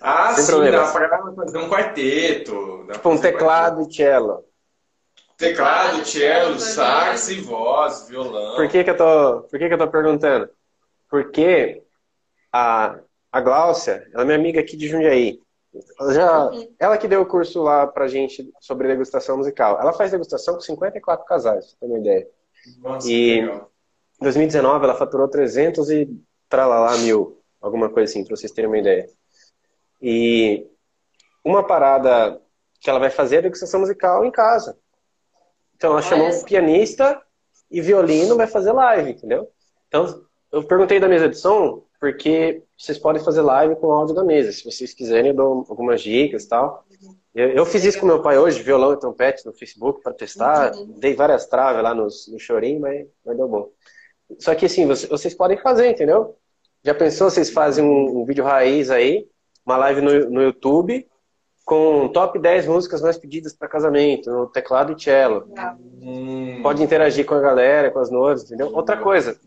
Ah, Sem sim, problemas. dá para fazer um quarteto. Tipo um teclado e cello. Teclado, cello, sax e voz, violão. Por que que eu tô, por que que eu tô perguntando? Porque a, a Gláucia, ela é minha amiga aqui de Jundiaí. Ela, já, ela que deu o curso lá pra gente sobre degustação musical. Ela faz degustação com 54 casais, pra ter uma ideia. Nossa, e em 2019 ela faturou 300 e tralalá mil, alguma coisa assim, pra vocês terem uma ideia. E uma parada que ela vai fazer é degustação musical em casa. Então ela chamou um pianista e violino, vai fazer live, entendeu? Então eu perguntei da mesa de som porque vocês podem fazer live com o áudio da mesa. Se vocês quiserem, eu dou algumas dicas e tal. Eu, eu, fiz isso com meu pai hoje, violão e trompete no Facebook para testar. Dei várias traves lá no, no chorinho, mas, mas deu bom. Só que assim, vocês, vocês podem fazer, entendeu? Já pensou, vocês fazem um, um vídeo raiz aí, uma live no, no YouTube, com top 10 músicas mais pedidas para casamento, no teclado e cello. Hum. Pode interagir com a galera, com as noivas, entendeu? Outra coisa,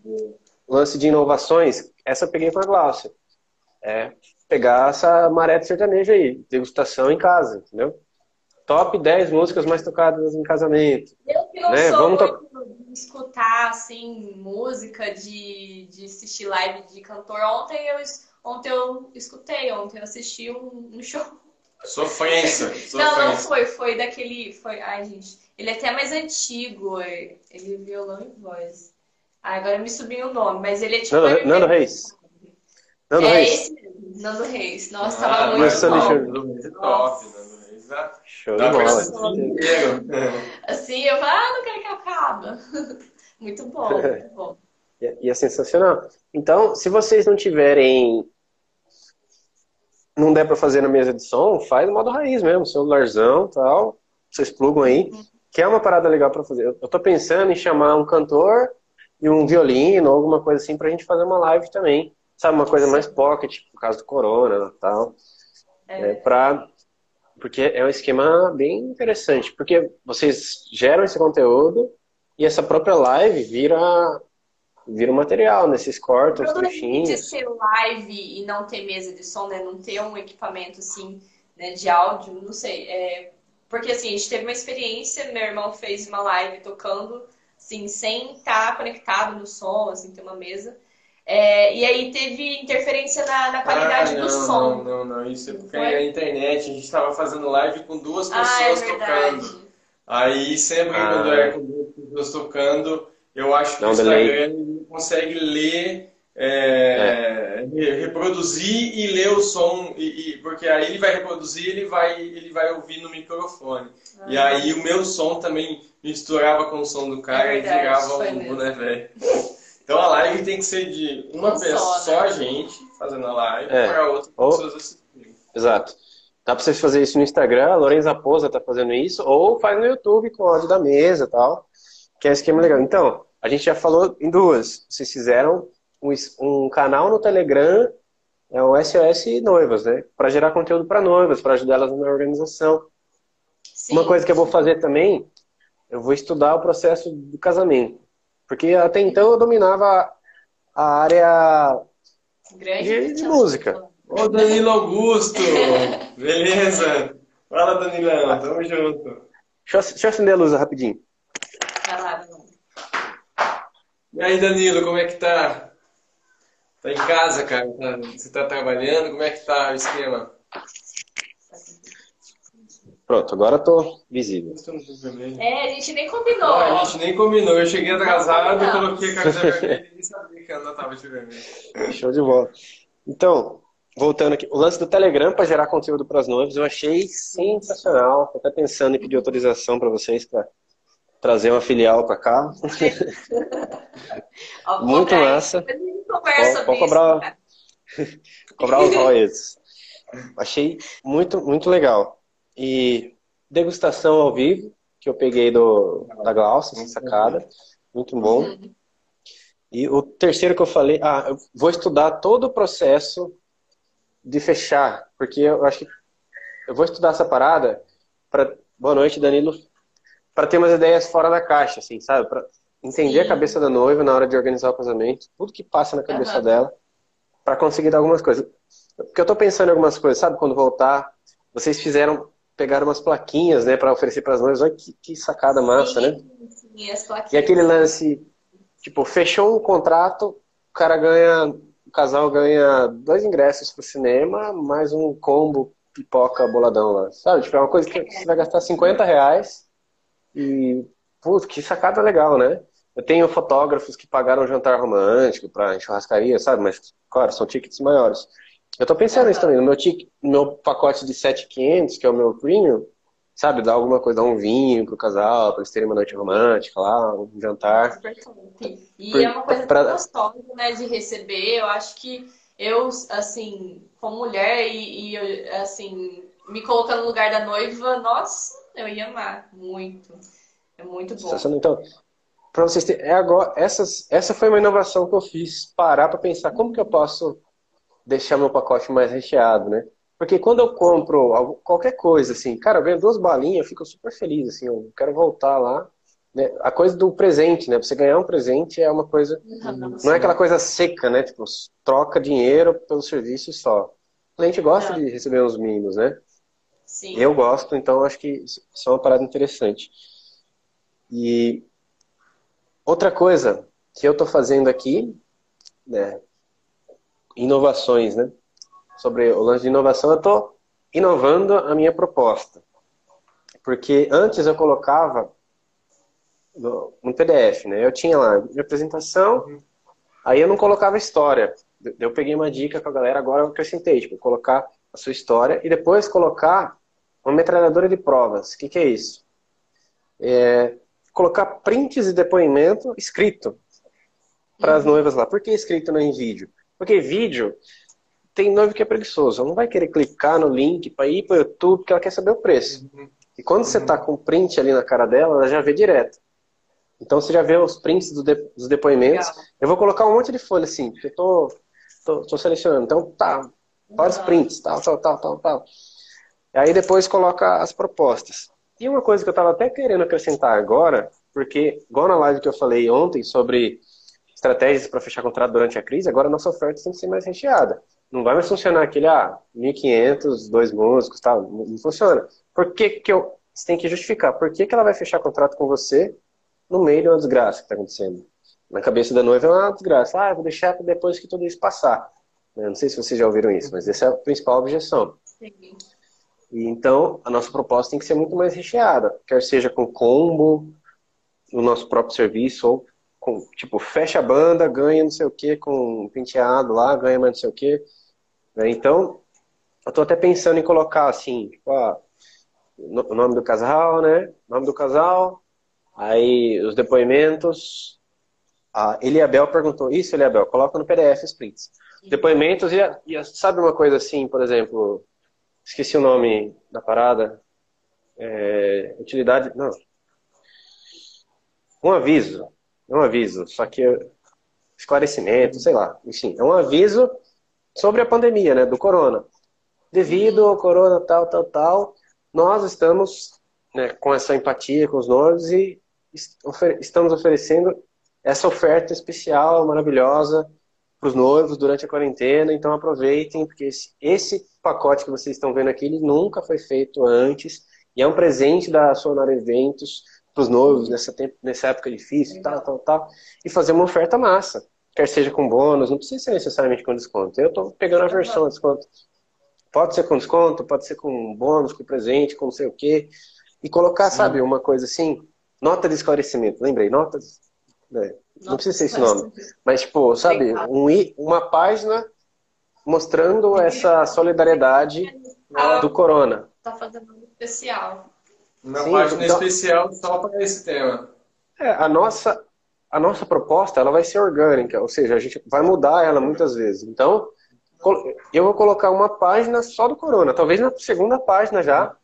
lance de inovações, essa eu peguei com a Glaucia. É pegar essa maré de sertanejo aí, degustação em casa, entendeu? Top 10 músicas mais tocadas em casamento. Eu que não né? sou Vamos to... de escutar, assim, música, de, de assistir live de cantor. Ontem eu, ontem eu escutei, ontem eu assisti um, um show Sofrência. Não, não foi. Foi daquele. Foi... Ai, gente. Ele é até mais antigo. Ele é violão e voz. Ah, agora me subiu o nome, mas ele é tipo. Nando, Nando Reis. Nando é Reis. esse mesmo, Nando Reis. Nossa, ah, tava muito bom. Nando Reis é top, Nando Reis. Ah, Show de bola. Assim, eu falo, ah, não quero que acaba. muito bom, muito bom. E é sensacional. Então, se vocês não tiverem não der para fazer na mesa de som, faz no modo raiz mesmo, celularzão tal. Vocês plugam aí, uhum. que é uma parada legal para fazer. Eu tô pensando em chamar um cantor e um violino, alguma coisa assim, pra gente fazer uma live também. Sabe, uma coisa mais pocket, por causa do corona tal. É. É, pra... Porque é um esquema bem interessante, porque vocês geram esse conteúdo e essa própria live vira vira um material, né? Vocês cortam os trechinhos. ser live e não ter mesa de som, né? Não ter um equipamento assim, né, de áudio, não sei. É... Porque assim, a gente teve uma experiência, meu irmão fez uma live tocando, assim, sem estar conectado no som, assim, ter uma mesa. É... e aí teve interferência na, na qualidade ah, não, do som. Não, não, não. Isso é porque Foi? a internet, a gente estava fazendo live com duas pessoas ah, é tocando. Aí sempre ah. quando é com duas pessoas tocando, eu acho que não, o Instagram consegue ler, é, é. reproduzir e ler o som, e, e, porque aí ele vai reproduzir, ele vai, ele vai ouvir no microfone. Ah, e aí o meu som também misturava com o som do cara é verdade, e virava um boné velho. Então a live tem que ser de uma pessoa, só, né? a gente fazendo a live, é. para outras ou... pessoas assistindo. Exato. Dá pra vocês fazer isso no Instagram, a Lorenza Posa tá fazendo isso, ou faz no YouTube com o áudio da mesa e tal, que é um esquema legal. Então, a gente já falou em duas. Vocês fizeram um, um canal no Telegram, é o SOS Noivas, né? Para gerar conteúdo para noivas, para ajudar elas na organização. Sim. Uma coisa que eu vou fazer também, eu vou estudar o processo do casamento. Porque até então eu dominava a área de, de música. Ô Danilo Augusto! Beleza? Fala Danilão, tamo junto. Deixa eu, deixa eu acender a luz rapidinho. Vai lá, e aí, Danilo, como é que tá? Tá em casa, cara? Tá, você tá trabalhando? Como é que tá o esquema? Pronto, agora tô visível. É, a gente nem combinou. Não, a gente nem combinou. Eu cheguei atrasado, e coloquei a camisa vermelha e nem sabia que ela tava de vermelho. Show de bola. Então, voltando aqui, o lance do Telegram para gerar conteúdo para as noivas eu achei sensacional. Tô até pensando em pedir autorização para vocês para trazer uma filial para cá. Muito massa. Pode, pode cobrar, cobrar os royalties. Achei muito, muito legal. E degustação ao vivo, que eu peguei do, da Glaucia, sacada. muito bom. Uhum. E o terceiro que eu falei, ah, eu vou estudar todo o processo de fechar, porque eu acho que eu vou estudar essa parada para boa noite, Danilo, para ter umas ideias fora da caixa, assim, sabe? Entender Sim. a cabeça da noiva na hora de organizar o casamento, tudo que passa na cabeça uhum. dela, para conseguir dar algumas coisas. Porque eu tô pensando em algumas coisas, sabe? Quando voltar, vocês fizeram, pegaram umas plaquinhas, né, para oferecer para as noivas. Olha que, que sacada massa, sim, né? Sim, as plaquinhas. E aquele lance, tipo, fechou um contrato, o cara ganha, o casal ganha dois ingressos pro cinema, mais um combo pipoca boladão lá. Sabe? Tipo, é uma coisa que você vai gastar 50 reais e, putz, que sacada legal, né? Eu tenho fotógrafos que pagaram jantar romântico para churrascaria, sabe? Mas, claro, são tickets maiores. Eu tô pensando nisso também. No meu, tic, no meu pacote de 7,500, que é o meu premium, sabe? Dar alguma coisa, dar um vinho pro casal, pra eles terem uma noite romântica lá, um jantar. E Por, é uma coisa pra... tão gostosa, né, de receber. Eu acho que eu, assim, como mulher e, e, assim, me colocando no lugar da noiva, nossa, eu ia amar muito. É muito bom. Então, para vocês terem, é agora, essas, essa foi uma inovação que eu fiz, parar para pensar como que eu posso deixar meu pacote mais recheado, né? Porque quando eu compro qualquer coisa, assim, cara, eu ganho duas balinhas, eu fico super feliz, assim, eu quero voltar lá. Né? A coisa do presente, né? Você ganhar um presente é uma coisa. Não é aquela coisa seca, né? Tipo, troca dinheiro pelo serviço só. O cliente gosta de receber uns mimos, né? Sim. Eu gosto, então acho que isso é uma parada interessante. E outra coisa que eu estou fazendo aqui, né, inovações, né? Sobre o lance de inovação, eu estou inovando a minha proposta. Porque antes eu colocava no, PDF, né? Eu tinha lá minha apresentação, uhum. aí eu não colocava história. Eu peguei uma dica com a galera, agora eu acrescentei, tipo, colocar a sua história e depois colocar uma metralhadora de provas. O que, que é isso? É colocar prints e depoimento escrito para as uhum. noivas lá. Por que escrito não em vídeo? Porque vídeo tem noivo que é preguiçoso. Ela não vai querer clicar no link para ir para o YouTube porque ela quer saber o preço. Uhum. E quando uhum. você está com o print ali na cara dela, ela já vê direto. Então você já vê os prints do de, dos depoimentos. Legal. Eu vou colocar um monte de folha assim, porque eu tô, tô, tô selecionando. Então tá, vários prints, tal, tal, tal, tal, tal. E aí depois coloca as propostas. E uma coisa que eu estava até querendo acrescentar agora, porque igual na live que eu falei ontem sobre estratégias para fechar contrato durante a crise, agora a nossa oferta tem que ser mais recheada. Não vai mais funcionar aquele, ah, 1.500, dois músicos, tal. Não, funciona. Por que que eu... Você tem que justificar. Por que, que ela vai fechar contrato com você no meio de uma desgraça que está acontecendo? Na cabeça da noiva é uma desgraça. Ah, vou deixar depois que tudo isso passar. Eu não sei se vocês já ouviram isso, mas essa é a principal objeção. Sim. E, então, a nossa proposta tem que ser muito mais recheada. Quer seja com combo, no nosso próprio serviço, ou com, tipo, fecha a banda, ganha não sei o que com penteado lá, ganha mais não sei o que. Né? Então, eu tô até pensando em colocar assim, tipo, ah, o nome do casal, né? Nome do casal, aí os depoimentos. A Eliabel perguntou, isso, Eliabel, coloca no PDF os prints. Depoimentos, e, e sabe uma coisa assim, por exemplo, esqueci o nome da parada, é, utilidade, não, um aviso, é um aviso, só que esclarecimento, sei lá, enfim, é um aviso sobre a pandemia, né, do corona. Devido ao corona tal, tal, tal, nós estamos né, com essa empatia com os noivos e estamos oferecendo essa oferta especial, maravilhosa para os noivos durante a quarentena. Então aproveitem, porque esse, esse, pacote que vocês estão vendo aqui, ele nunca foi feito antes e é um presente da Sonar Eventos para os noivos nessa, tempo, nessa época difícil, tal, tal, tal, e fazer uma oferta massa. Quer seja com bônus, não precisa ser necessariamente com desconto. Eu estou pegando a versão de desconto. Pode ser com desconto, pode ser com bônus, com presente, com não sei o quê. E colocar, sabe, uma coisa assim, nota de esclarecimento. Lembrei, notas. Né? Não precisa ser esse nome. Mas, tipo, sabe, um, uma página mostrando essa solidariedade ah, do corona. Tá fazendo um especial. Uma Sim, página então, especial só para esse tema. É, a nossa, a nossa proposta ela vai ser orgânica, ou seja, a gente vai mudar ela muitas vezes. Então, eu vou colocar uma página só do Corona, talvez na segunda página já,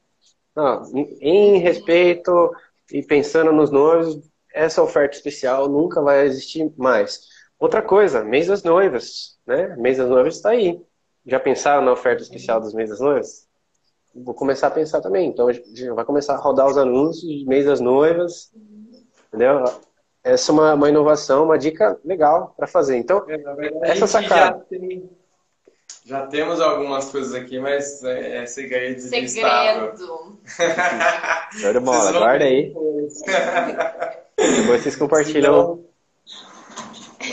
em respeito e pensando nos noivos, essa oferta especial nunca vai existir mais. Outra coisa, mês das noivas, né? Mês das noivas está aí. Já pensaram na oferta especial dos mês das noivas? Vou começar a pensar também. Então, vai começar a rodar os anúncios de mês das noivas, entendeu? Essa é uma, uma inovação, uma dica legal para fazer. Então, é, verdade, essa sacada. Já, tem, já, temos algumas coisas aqui, mas é, é segredo. Segredo. Show de bola, guarda aí. Depois vocês compartilham.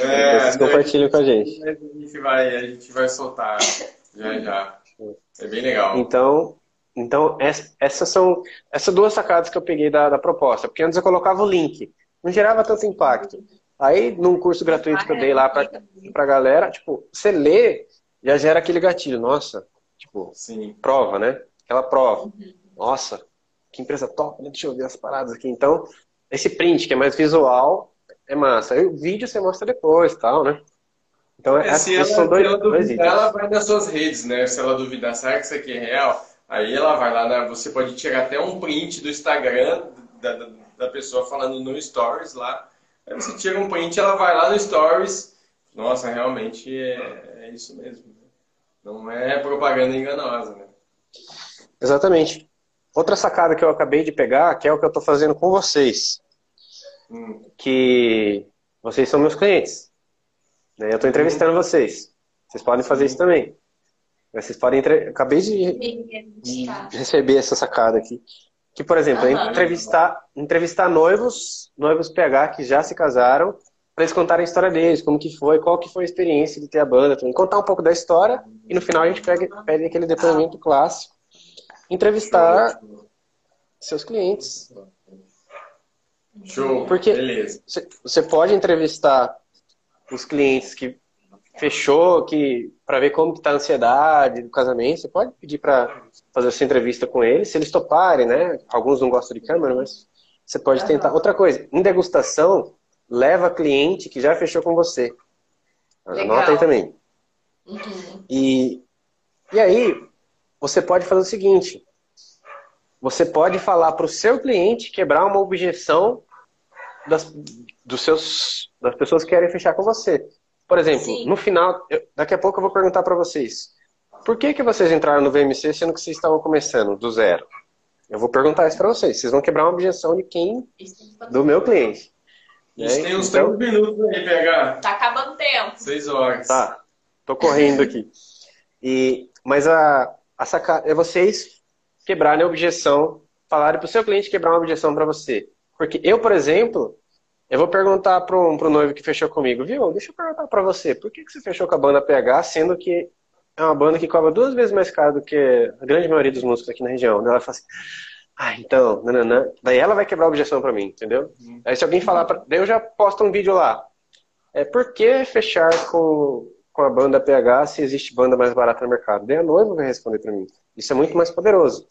É, vocês compartilham com a gente. A gente vai, a gente vai soltar já já. É bem legal. Então, então essas são essas duas sacadas que eu peguei da, da proposta. Porque antes eu colocava o link, não gerava tanto impacto. Aí, num curso gratuito que eu dei lá pra, pra galera, tipo, você lê, já gera aquele gatilho. Nossa, tipo, Sim. prova, né? Aquela prova. Uhum. Nossa, que empresa top, né? Deixa eu ver as paradas aqui. Então, esse print, que é mais visual, é massa. Aí o vídeo você mostra depois tal, né? Então, é, se ela, são dois, ela duvidar, ela vai nas suas redes, né? Se ela duvidar, será que isso aqui é real? Aí ela vai lá, né? você pode tirar até um print do Instagram da, da, da pessoa falando no Stories lá. Aí você tira um print, ela vai lá no Stories. Nossa, realmente é, é isso mesmo. Né? Não é propaganda enganosa, né? Exatamente. Outra sacada que eu acabei de pegar, que é o que eu estou fazendo com vocês. Hum. Que vocês são meus clientes. Né? Eu estou entrevistando hum. vocês. Vocês podem fazer isso também. Vocês podem. Entre... Acabei de... receber essa sacada aqui. Que, por exemplo, uhum. entrevistar, entrevistar noivos, noivos PH que já se casaram, para eles contarem a história deles, como que foi, qual que foi a experiência de ter a banda, também. contar um pouco da história e no final a gente pega, pede aquele depoimento clássico entrevistar seus clientes. Show. Porque Beleza. você pode entrevistar os clientes que fechou, que para ver como está a ansiedade do casamento, você pode pedir para fazer essa entrevista com eles, se eles toparem, né? Alguns não gostam de câmera, mas você pode tentar. Outra coisa, em degustação, leva cliente que já fechou com você. Legal. Anota aí também. Uhum. E, e aí, você pode fazer o seguinte: você pode falar para o seu cliente quebrar uma objeção das, dos seus, das pessoas que querem fechar com você. Por exemplo, Sim. no final, eu, daqui a pouco eu vou perguntar para vocês: por que, que vocês entraram no VMC sendo que vocês estavam começando do zero? Eu vou perguntar isso para vocês. Vocês vão quebrar uma objeção de quem? Do meu cliente. Isso tem uns então, 30 minutos aí, PH. Tá acabando o tempo. Seis horas. Tá. Tô correndo aqui. E, mas a, a sacada é vocês quebrarem a objeção, falarem para o seu cliente quebrar uma objeção para você. Porque eu, por exemplo, eu vou perguntar para o noivo que fechou comigo, viu? Deixa eu perguntar para você, por que, que você fechou com a banda PH, sendo que é uma banda que cobra duas vezes mais caro do que a grande maioria dos músicos aqui na região? Ela fala assim, ah, então, nananã. daí ela vai quebrar a objeção para mim, entendeu? Uhum. Aí se alguém falar, pra... daí eu já posto um vídeo lá. É, por que fechar com com a banda PH se existe banda mais barata no mercado? Daí a noiva vai responder para mim. Isso é muito mais poderoso.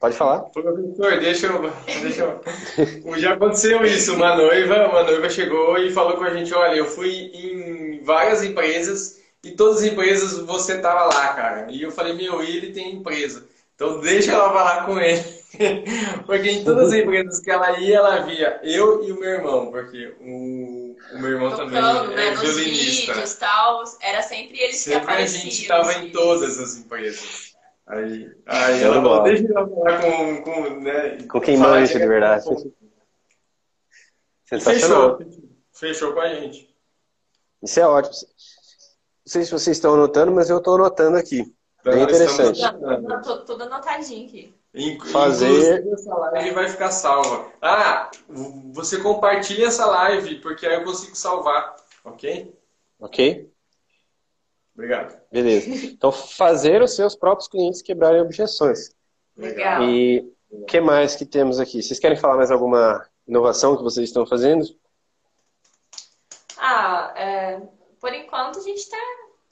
Pode falar? Professor, deixa eu, deixa eu. Já aconteceu isso. Uma noiva, uma noiva chegou e falou com a gente: olha, eu fui em várias empresas e todas as empresas você tava lá, cara. E eu falei: meu, ele tem empresa. Então deixa ela falar com ele. porque em todas as empresas que ela ia, ela via eu e o meu irmão, porque o, o meu irmão Tocando, também é né, violinista. Vídeos, tal, era sempre eles sempre que apareciam. a gente estava em todas as empresas. Aí, aí ela falou, deixa ela falar com, com, né, com quem manja de verdade. Sensacional. Fechou. Fechou com a gente. Isso é ótimo. Não sei se vocês estão anotando, mas eu estou anotando aqui. Bem interessante. Tô, tudo anotadinho aqui. Fazer. Essa live vai ficar salva. Ah, você compartilha essa live, porque aí eu consigo salvar. Ok? Ok. Obrigado. Beleza. Então, fazer os seus próprios clientes quebrarem objeções. Legal. E o que mais que temos aqui? Vocês querem falar mais alguma inovação que vocês estão fazendo? Ah, é, por enquanto a gente está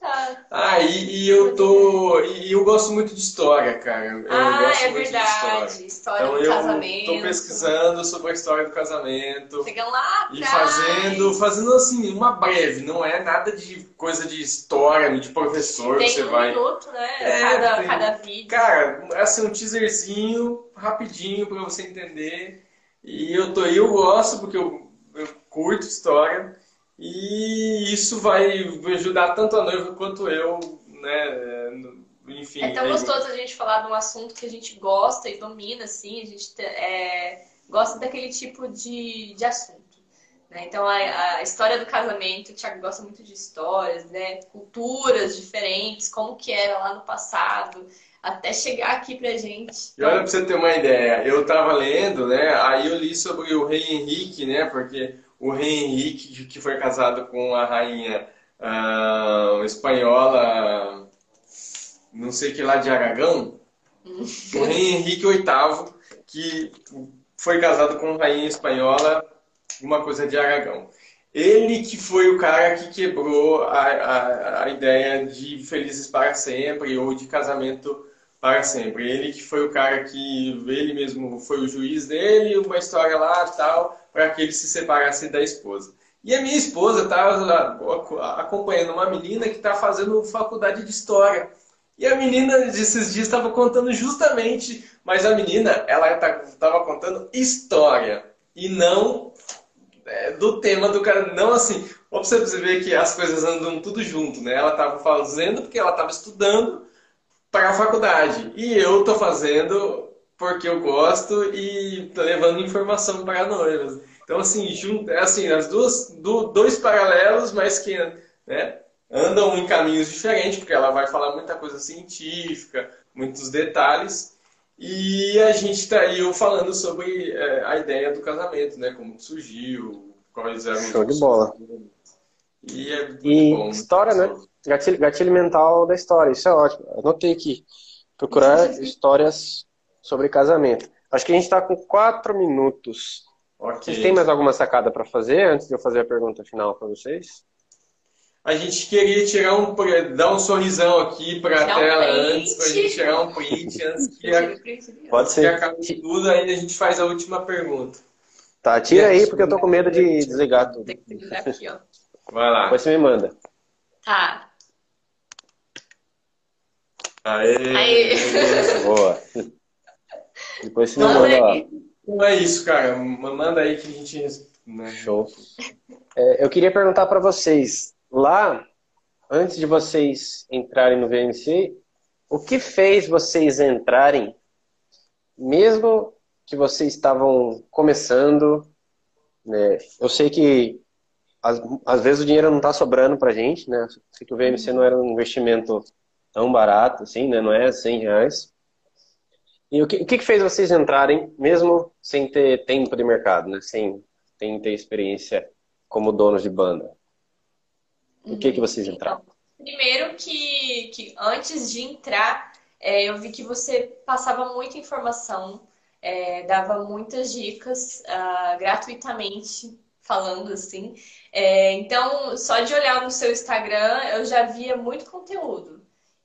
Tá. Ah, e, e, eu tô. E eu gosto muito de história, cara. Eu ah, gosto é muito verdade. De história. história então, do eu casamento. Tô pesquisando sobre a história do casamento. Chega lá E fazendo, fazendo assim, uma breve, não é nada de coisa de história, de professor tem que você um vai. minuto, né? É, cada, tem... cada vídeo. Cara, é assim, um teaserzinho, rapidinho, pra você entender. E eu, tô, eu gosto porque eu, eu curto história. E isso vai ajudar tanto a noiva quanto eu, né? Enfim. É tão gostoso a gente falar de um assunto que a gente gosta e domina, assim, a gente é, gosta daquele tipo de, de assunto. Né? Então, a, a, história do casamento, o Thiago gosta muito de histórias, né? Culturas diferentes, como que era lá no passado, até chegar aqui pra gente. E olha pra você ter uma ideia, eu tava lendo, né? Aí eu li sobre o rei Henrique, né? Porque o rei Henrique, que foi casado com a rainha uh, espanhola, não sei que lá de Aragão, o rei Henrique VIII, que foi casado com a rainha espanhola uma coisa de Aragão. Ele que foi o cara que quebrou a, a, a ideia de felizes para sempre ou de casamento para sempre. Ele que foi o cara que ele mesmo foi o juiz dele, uma história lá tal, para que ele se separasse da esposa. E a minha esposa está acompanhando uma menina que está fazendo faculdade de história. E a menina desses dias estava contando justamente, mas a menina ela estava contando história e não é, do tema do cara. Não assim, pra você ver que as coisas andam tudo junto, né? Ela estava fazendo porque ela estava estudando para a faculdade. E eu tô fazendo porque eu gosto e tô levando informação para noivas. Então, assim, junto, é assim, as duas, do, dois paralelos, mas que né, andam em caminhos diferentes, porque ela vai falar muita coisa científica, muitos detalhes. E a gente está aí eu falando sobre é, a ideia do casamento, né? Como surgiu, quais eram Show de bola. E, é e bom, história, né? Gatilho, gatilho mental da história, isso é ótimo. Anotei aqui. Procurar histórias sobre casamento. Acho que a gente está com quatro minutos. Okay. Vocês têm mais alguma sacada para fazer antes de eu fazer a pergunta final para vocês? A gente queria tirar um, dar um sorrisão aqui para a tela um antes, para a gente tirar um print antes que, a, Pode ser. que acabe tudo, aí a gente faz a última pergunta. Tá, tira aí, porque eu tô com medo de desligar tudo. Tem que desligar aqui, ó. Vai lá. Depois você me manda. Tá. Aê! Aê. Boa. Depois você me manda lá. Então é isso, cara. Manda aí que a gente. Né? Show. É, eu queria perguntar para vocês lá, antes de vocês entrarem no VMC, o que fez vocês entrarem, mesmo que vocês estavam começando? Né? Eu sei que às, às vezes o dinheiro não está sobrando para gente, né? sei que o VMC não era um investimento tão barato assim, né? Não é 100 reais. E o que, o que fez vocês entrarem, mesmo sem ter tempo de mercado, né? Sem, sem ter experiência como donos de banda? O que, que vocês entraram? Então, primeiro que, que antes de entrar, é, eu vi que você passava muita informação, é, dava muitas dicas uh, gratuitamente, falando assim. É, então, só de olhar no seu Instagram, eu já via muito conteúdo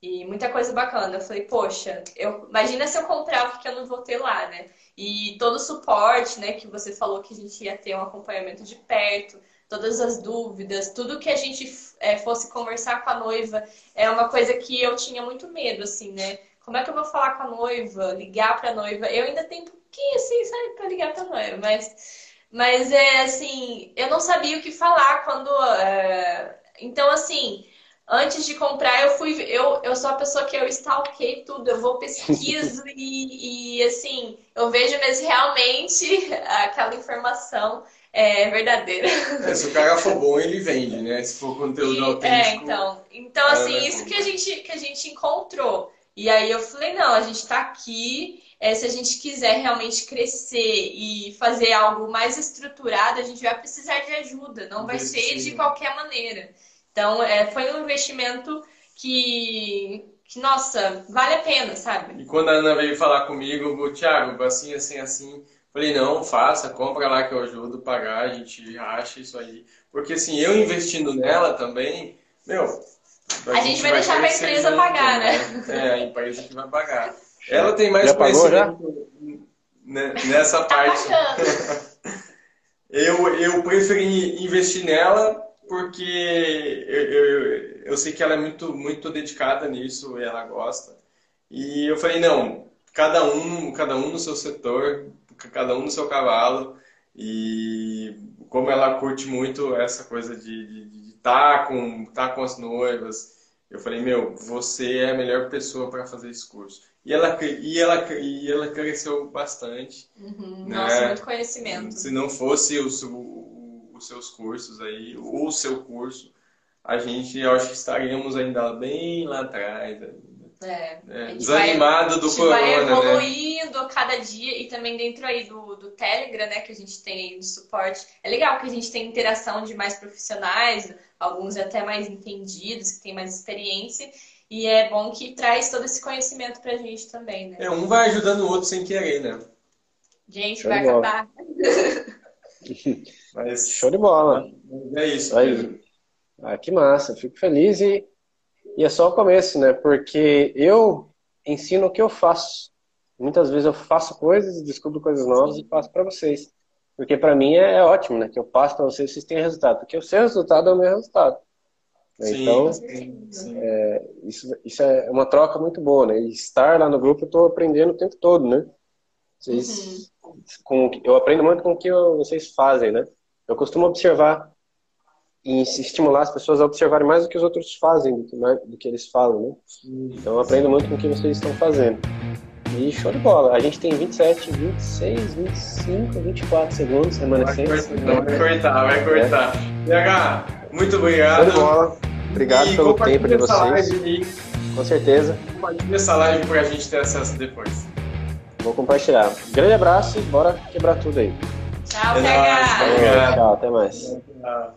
e muita coisa bacana. Eu falei, poxa, eu, imagina se eu comprar o que eu não vou ter lá, né? E todo o suporte, né, que você falou que a gente ia ter um acompanhamento de perto todas as dúvidas, tudo que a gente é, fosse conversar com a noiva, é uma coisa que eu tinha muito medo, assim, né? Como é que eu vou falar com a noiva, ligar para a noiva? Eu ainda tenho um pouquinho, assim, sabe, para ligar para a noiva, mas, mas é assim, eu não sabia o que falar quando. É... Então, assim, antes de comprar, eu fui. Eu, eu sou a pessoa que eu stalkei tudo, eu vou pesquiso e, e assim, eu vejo mesmo realmente aquela informação é verdadeira. É, se o cara for bom, ele vende, né? Se for conteúdo e, autêntico. É, então. Então, assim, é, isso que a, gente, que a gente encontrou. E aí eu falei, não, a gente está aqui. É, se a gente quiser realmente crescer e fazer algo mais estruturado, a gente vai precisar de ajuda. Não vai ser de qualquer maneira. Então, é, foi um investimento que, que, nossa, vale a pena, sabe? E quando a Ana veio falar comigo, Thiago, assim, assim, assim Falei, não, faça, compra lá que eu ajudo a pagar, a gente acha isso aí. Porque assim, eu investindo nela também, meu. A, a gente, gente, vai, deixar pra empresa junto, pagar, né? né? É, a empresa que vai pagar. Ela tem mais já conhecimento nessa tá parte. eu, eu preferi investir nela porque eu, eu, eu sei que ela é muito, muito dedicada nisso e ela gosta. E eu falei, não, cada um, cada um no seu setor, cada um no seu cavalo. E como ela curte muito essa coisa de estar tá com, tá com as noivas, eu falei, meu, você é a melhor pessoa para fazer esse curso. E ela, e ela, e ela cresceu bastante. Uhum. Né? Nossa, muito conhecimento. Se não fosse os, os seus cursos aí, ou o seu curso, a gente, eu acho que estaríamos ainda bem lá atrás. É, é, desanimado do corona, vai né? evoluindo né? cada dia e também dentro aí do, do Telegram, né, que a gente tem aí de suporte. É legal que a gente tem interação de mais profissionais, alguns até mais entendidos, que têm mais experiência. E é bom que traz todo esse conhecimento pra gente também, né? É, um vai ajudando o outro sem querer, né? Gente, vai acabar. Mas... Show de bola. É isso. Aí. Ah, que massa. Fico feliz e e é só o começo, né? Porque eu ensino o que eu faço. Muitas vezes eu faço coisas, descubro coisas novas e passo para vocês. Porque para mim é, é, ótimo, né? Que eu passo para vocês, vocês têm resultado. Porque o seu resultado é o meu resultado. Sim, então, sim, sim. É, isso, isso é uma troca muito boa, né? E estar lá no grupo eu estou aprendendo o tempo todo, né? Vocês, uhum. com, eu aprendo muito com o que vocês fazem, né? Eu costumo observar e estimular as pessoas a observarem mais o que os outros fazem do que, do que eles falam, né? Então eu aprendo muito com o que vocês estão fazendo. E show de bola. A gente tem 27, 26, 25, 24 segundos remanescentes. Vai, vai cortar, vai cortar. É. muito obrigado. Show de bola. Obrigado e pelo tempo de vocês. Com certeza. Compartilhe essa live para a gente ter acesso depois. Vou compartilhar. Grande abraço e bora quebrar tudo aí. Tchau, é PH. Tchau, até mais. Tchau.